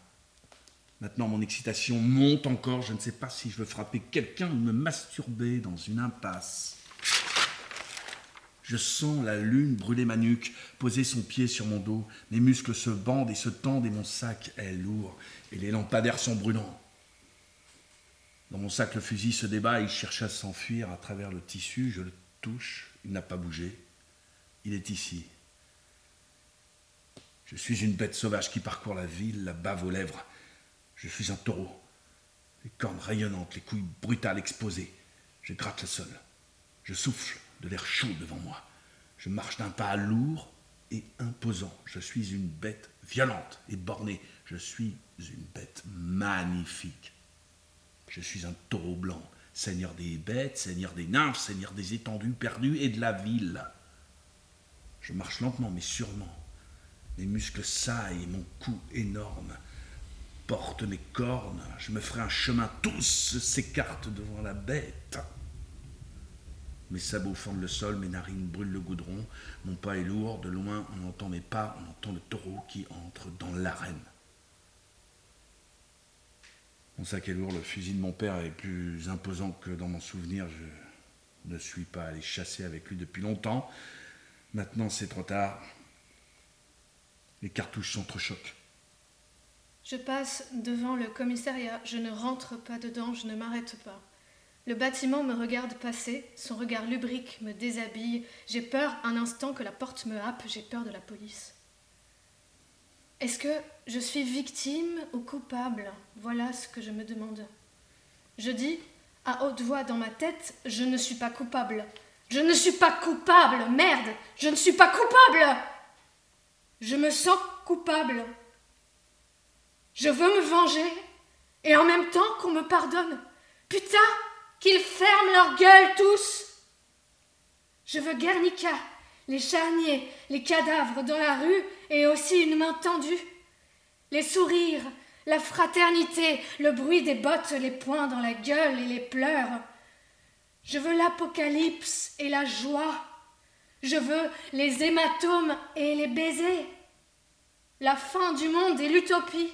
Maintenant, mon excitation monte encore. Je ne sais pas si je veux frapper quelqu'un ou me masturber dans une impasse. Je sens la lune brûler ma nuque, poser son pied sur mon dos. Mes muscles se bandent et se tendent et mon sac est lourd. Et les lampadaires sont brûlants. Dans mon sac, le fusil se débat. Il cherche à s'enfuir à travers le tissu. Je le touche. Il n'a pas bougé. Il est ici. Je suis une bête sauvage qui parcourt la ville, la bave aux lèvres. Je suis un taureau. Les cornes rayonnantes, les couilles brutales exposées. Je gratte le sol. Je souffle de l'air chaud devant moi. Je marche d'un pas lourd et imposant. Je suis une bête violente et bornée. Je suis une bête magnifique. Je suis un taureau blanc, seigneur des bêtes, seigneur des nymphes, seigneur des étendues perdues et de la ville. Je marche lentement mais sûrement. Mes muscles saillent, mon cou énorme porte mes cornes, je me ferai un chemin, tous s'écartent devant la bête. Mes sabots fendent le sol, mes narines brûlent le goudron, mon pas est lourd, de loin on entend mes pas, on entend le taureau qui entre dans l'arène. Mon sac est lourd, le fusil de mon père est plus imposant que dans mon souvenir, je ne suis pas allé chasser avec lui depuis longtemps. Maintenant c'est trop tard. Les cartouches s'entrechoquent. Je passe devant le commissariat, je ne rentre pas dedans, je ne m'arrête pas. Le bâtiment me regarde passer, son regard lubrique me déshabille, j'ai peur un instant que la porte me happe, j'ai peur de la police. Est-ce que je suis victime ou coupable? Voilà ce que je me demande. Je dis à haute voix dans ma tête, je ne suis pas coupable. Je ne suis pas coupable, merde, je ne suis pas coupable. Je me sens coupable. Je veux me venger et en même temps qu'on me pardonne. Putain, qu'ils ferment leur gueule tous. Je veux Guernica, les charniers, les cadavres dans la rue et aussi une main tendue. Les sourires, la fraternité, le bruit des bottes, les poings dans la gueule et les pleurs. Je veux l'apocalypse et la joie. Je veux les hématomes et les baisers. La fin du monde et l'utopie.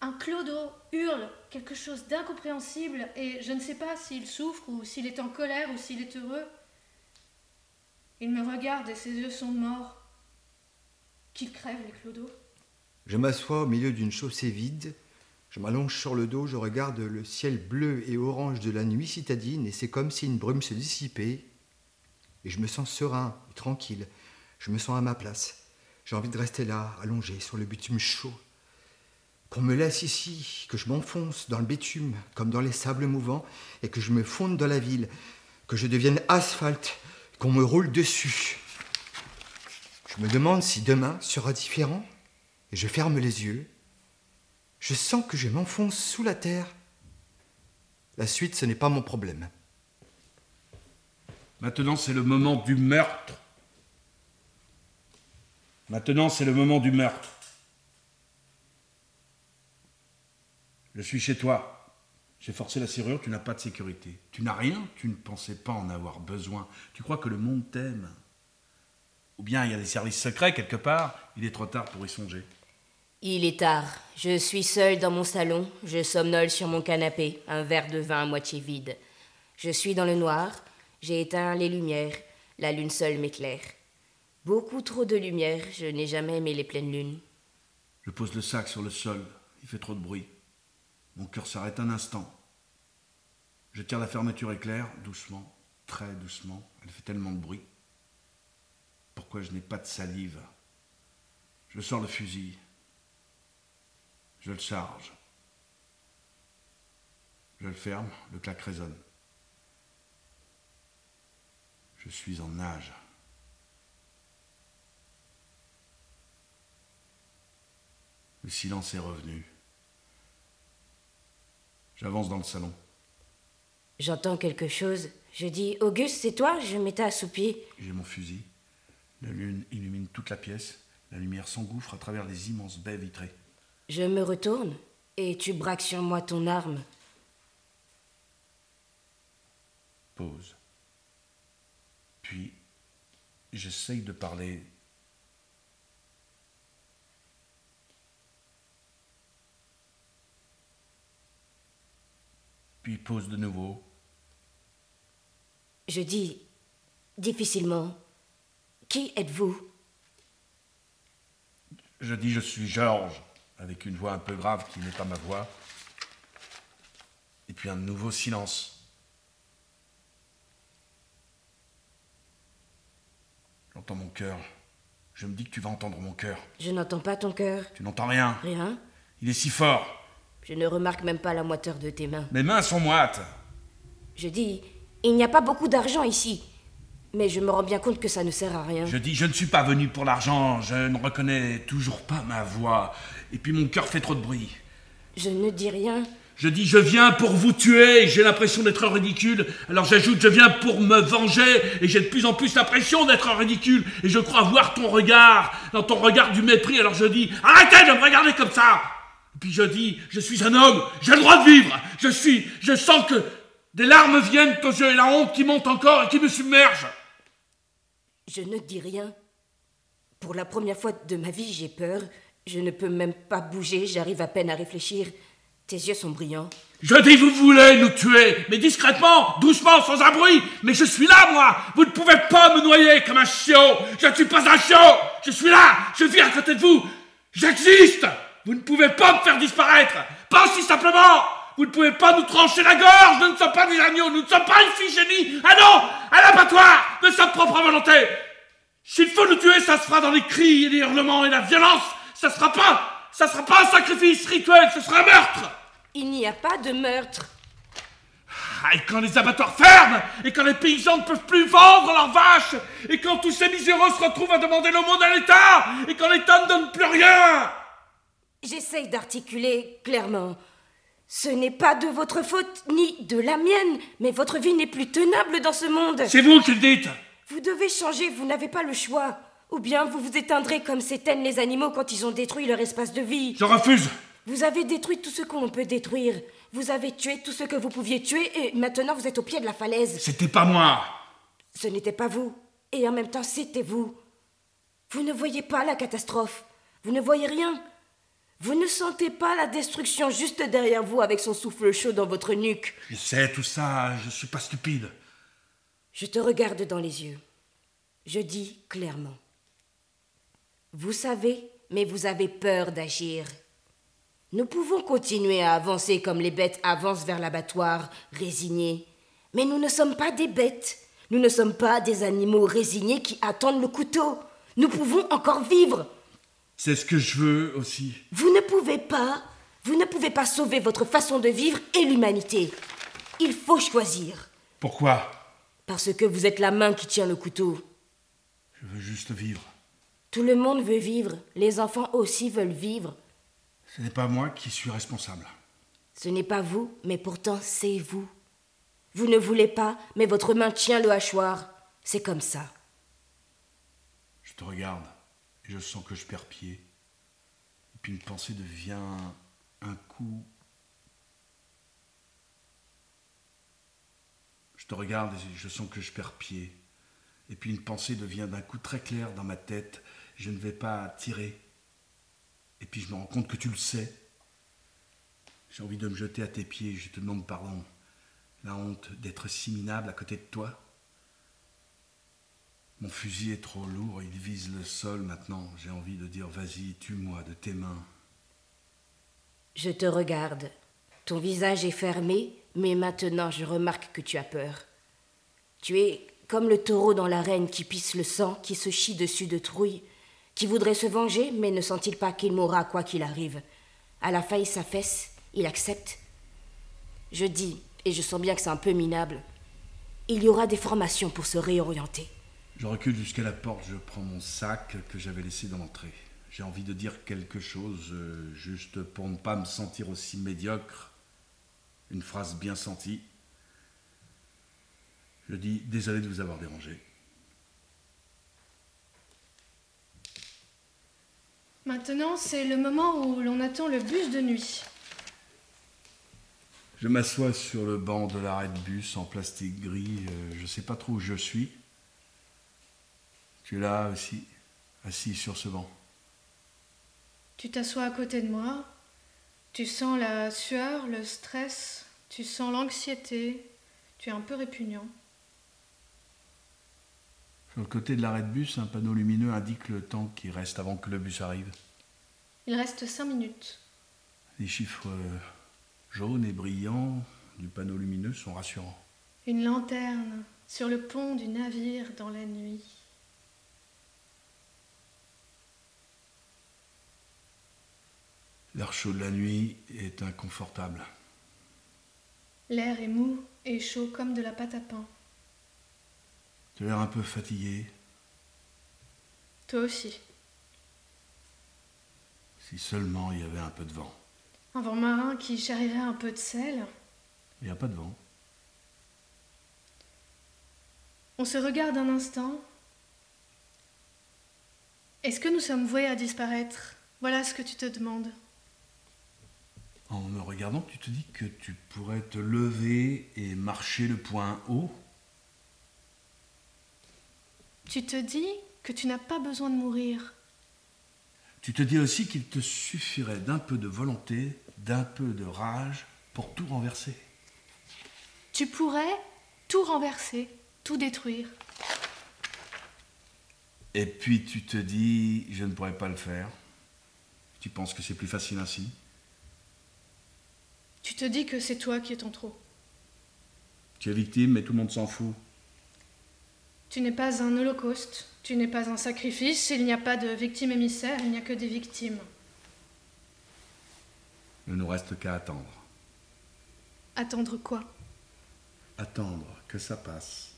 Un clodo hurle quelque chose d'incompréhensible et je ne sais pas s'il souffre ou s'il est en colère ou s'il est heureux. Il me regarde et ses yeux sont morts. Qu'il crève les clodos. Je m'assois au milieu d'une chaussée vide. Je m'allonge sur le dos, je regarde le ciel bleu et orange de la nuit citadine et c'est comme si une brume se dissipait. Et je me sens serein et tranquille. Je me sens à ma place. J'ai envie de rester là, allongé sur le bitume chaud, qu'on me laisse ici, que je m'enfonce dans le bitume comme dans les sables mouvants et que je me fonde dans la ville, que je devienne asphalte, qu'on me roule dessus. Me demande si demain sera différent et je ferme les yeux. Je sens que je m'enfonce sous la terre. La suite, ce n'est pas mon problème. Maintenant, c'est le moment du meurtre. Maintenant, c'est le moment du meurtre. Je suis chez toi. J'ai forcé la serrure, tu n'as pas de sécurité. Tu n'as rien, tu ne pensais pas en avoir besoin. Tu crois que le monde t'aime. Ou bien il y a des services secrets quelque part, il est trop tard pour y songer. Il est tard. Je suis seule dans mon salon. Je somnole sur mon canapé, un verre de vin à moitié vide. Je suis dans le noir. J'ai éteint les lumières. La lune seule m'éclaire. Beaucoup trop de lumière. Je n'ai jamais aimé les pleines lunes. Je pose le sac sur le sol. Il fait trop de bruit. Mon cœur s'arrête un instant. Je tire la fermeture éclair, doucement, très doucement. Elle fait tellement de bruit. Pourquoi je n'ai pas de salive Je sors le fusil. Je le charge. Je le ferme, le claque résonne. Je suis en nage. Le silence est revenu. J'avance dans le salon. J'entends quelque chose. Je dis Auguste, c'est toi? Je m'étais assoupi. J'ai mon fusil. La lune illumine toute la pièce. La lumière s'engouffre à travers les immenses baies vitrées. Je me retourne et tu braques sur moi ton arme. Pause. Puis, j'essaye de parler. Puis pause de nouveau. Je dis difficilement Qui êtes-vous? Je dis je suis Georges, avec une voix un peu grave qui n'est pas ma voix. Et puis un nouveau silence. J'entends mon cœur. Je me dis que tu vas entendre mon cœur. Je n'entends pas ton cœur. Tu n'entends rien. Rien. Il est si fort. Je ne remarque même pas la moiteur de tes mains. Mes mains sont moites. Je dis Il n'y a pas beaucoup d'argent ici. Mais je me rends bien compte que ça ne sert à rien. Je dis, je ne suis pas venu pour l'argent, je ne reconnais toujours pas ma voix. Et puis mon cœur fait trop de bruit. Je ne dis rien. Je dis, je viens pour vous tuer, j'ai l'impression d'être ridicule. Alors j'ajoute, je viens pour me venger, et j'ai de plus en plus l'impression d'être ridicule. Et je crois voir ton regard, dans ton regard du mépris. Alors je dis, arrêtez de me regarder comme ça Et puis je dis, je suis un homme, j'ai le droit de vivre. Je suis, je sens que des larmes viennent aux yeux et la honte qui monte encore et qui me submerge. Je ne dis rien. Pour la première fois de ma vie, j'ai peur. Je ne peux même pas bouger, j'arrive à peine à réfléchir. Tes yeux sont brillants. Je dis, vous voulez nous tuer, mais discrètement, doucement, sans un bruit. Mais je suis là, moi. Vous ne pouvez pas me noyer comme un chiot. Je ne suis pas un chiot. Je suis là. Je vis à côté de vous. J'existe. Vous ne pouvez pas me faire disparaître. Pas aussi simplement. Vous ne pouvez pas nous trancher la gorge. Nous ne sommes pas des agneaux. Nous ne sommes pas une fille génie. Ah non, à l'abattoir, de sa propre volonté. S'il faut nous tuer, ça se fera dans les cris et les hurlements et la violence. Ça sera pas, ça sera pas un sacrifice rituel. Ce sera un meurtre. Il n'y a pas de meurtre. Ah, et quand les abattoirs ferment, et quand les paysans ne peuvent plus vendre leurs vaches, et quand tous ces miséreux se retrouvent à demander l'aumône à l'État, et quand l'État ne donne plus rien J'essaye d'articuler clairement. Ce n'est pas de votre faute, ni de la mienne, mais votre vie n'est plus tenable dans ce monde. C'est vous qui le dites Vous devez changer, vous n'avez pas le choix. Ou bien vous vous éteindrez comme s'éteignent les animaux quand ils ont détruit leur espace de vie. Je refuse Vous avez détruit tout ce qu'on peut détruire. Vous avez tué tout ce que vous pouviez tuer et maintenant vous êtes au pied de la falaise. C'était pas moi Ce n'était pas vous. Et en même temps, c'était vous. Vous ne voyez pas la catastrophe. Vous ne voyez rien. Vous ne sentez pas la destruction juste derrière vous avec son souffle chaud dans votre nuque. Je sais tout ça, je suis pas stupide. Je te regarde dans les yeux. Je dis clairement. Vous savez, mais vous avez peur d'agir. Nous pouvons continuer à avancer comme les bêtes avancent vers l'abattoir, résignés. Mais nous ne sommes pas des bêtes. Nous ne sommes pas des animaux résignés qui attendent le couteau. Nous pouvons encore vivre. C'est ce que je veux aussi. Vous ne pouvez pas. Vous ne pouvez pas sauver votre façon de vivre et l'humanité. Il faut choisir. Pourquoi? Parce que vous êtes la main qui tient le couteau. Je veux juste vivre. Tout le monde veut vivre. Les enfants aussi veulent vivre. Ce n'est pas moi qui suis responsable. Ce n'est pas vous, mais pourtant c'est vous. Vous ne voulez pas, mais votre main tient le hachoir. C'est comme ça. Je te regarde je sens que je perds pied. Et puis une pensée devient un coup. Je te regarde et je sens que je perds pied. Et puis une pensée devient d'un coup très clair dans ma tête. Je ne vais pas tirer. Et puis je me rends compte que tu le sais. J'ai envie de me jeter à tes pieds. Je te demande pardon. La honte d'être si minable à côté de toi. Mon fusil est trop lourd, il vise le sol maintenant. J'ai envie de dire vas-y, tue-moi de tes mains. Je te regarde. Ton visage est fermé, mais maintenant je remarque que tu as peur. Tu es comme le taureau dans l'arène qui pisse le sang, qui se chie dessus de trouille, qui voudrait se venger, mais ne sent-il pas qu'il mourra quoi qu'il arrive? À la fin, il s'affaisse, il accepte. Je dis, et je sens bien que c'est un peu minable, il y aura des formations pour se réorienter. Je recule jusqu'à la porte, je prends mon sac que j'avais laissé dans l'entrée. J'ai envie de dire quelque chose, euh, juste pour ne pas me sentir aussi médiocre. une phrase bien sentie. Je dis désolé de vous avoir dérangé. Maintenant, c'est le moment où l'on attend le bus de nuit. Je m'assois sur le banc de l'arrêt de bus en plastique gris. euh, je ne sais pas trop où je suis. Tu es là aussi, assis sur ce banc. Tu t'assois à côté de moi. Tu sens la sueur, le stress. Tu sens l'anxiété. Tu es un peu répugnant. Sur le côté de l'arrêt de bus, un panneau lumineux indique le temps qui reste avant que le bus arrive. Il reste cinq minutes. Les chiffres euh, jaunes et brillants du panneau lumineux sont rassurants. Une lanterne sur le pont du navire dans la nuit. L'air chaud de la nuit est inconfortable. L'air est mou et chaud comme de la pâte à pain. Tu as l'air un peu fatigué. Toi aussi. Si seulement il y avait un peu de vent. Un vent marin qui charrierait un peu de sel. Il n'y a pas de vent. On se regarde un instant. Est-ce que nous sommes voués à disparaître? Voilà ce que tu te demandes. En me regardant, tu te dis que tu pourrais te lever et marcher le point haut. Tu te dis que tu n'as pas besoin de mourir. Tu te dis aussi qu'il te suffirait d'un peu de volonté, d'un peu de rage pour tout renverser. Tu pourrais tout renverser, tout détruire. Et puis tu te dis, je ne pourrais pas le faire. Tu penses que c'est plus facile ainsi? Tu te dis que c'est toi qui es en trop. Tu es victime, mais tout le monde s'en fout. Tu n'es pas un holocauste, tu n'es pas un sacrifice, il n'y a pas de victime émissaire, il n'y a que des victimes. Il ne nous reste qu'à attendre. Attendre quoi? Attendre que ça passe.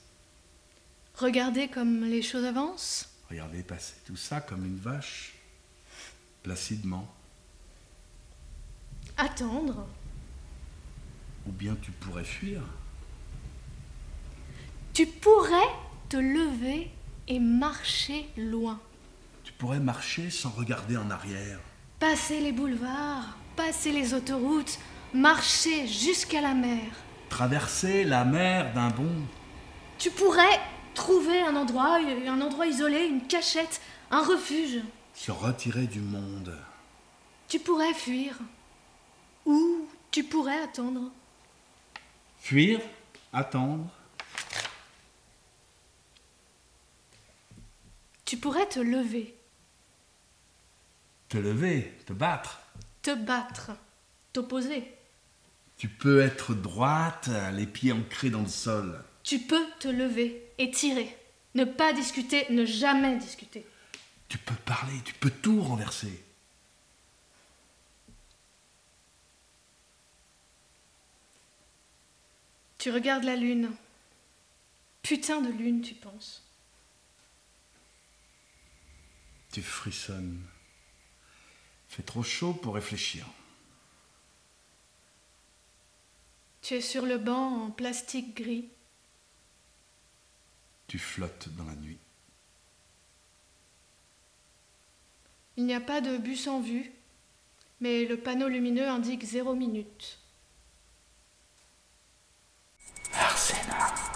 Regarder comme les choses avancent? Regardez passer tout ça comme une vache, placidement. Attendre? Ou bien tu pourrais fuir. Tu pourrais te lever et marcher loin. Tu pourrais marcher sans regarder en arrière. Passer les boulevards, passer les autoroutes, marcher jusqu'à la mer. Traverser la mer d'un bond. Tu pourrais trouver un endroit, un endroit isolé, une cachette, un refuge. Se retirer du monde. Tu pourrais fuir. Ou tu pourrais attendre. Fuir, attendre. Tu pourrais te lever, Te lever, te battre. te battre, t'opposer. Tu peux être droite, les pieds ancrés dans le sol. Tu peux te lever et tirer. Ne pas discuter, ne jamais discuter. Tu peux parler, tu peux tout renverser. Tu regardes la lune. Putain de lune, tu penses. Tu frissonnes. Fait trop chaud pour réfléchir. Tu es sur le banc en plastique gris. Tu flottes dans la nuit. Il n'y a pas de bus en vue, mais le panneau lumineux indique zéro minute. Arsena.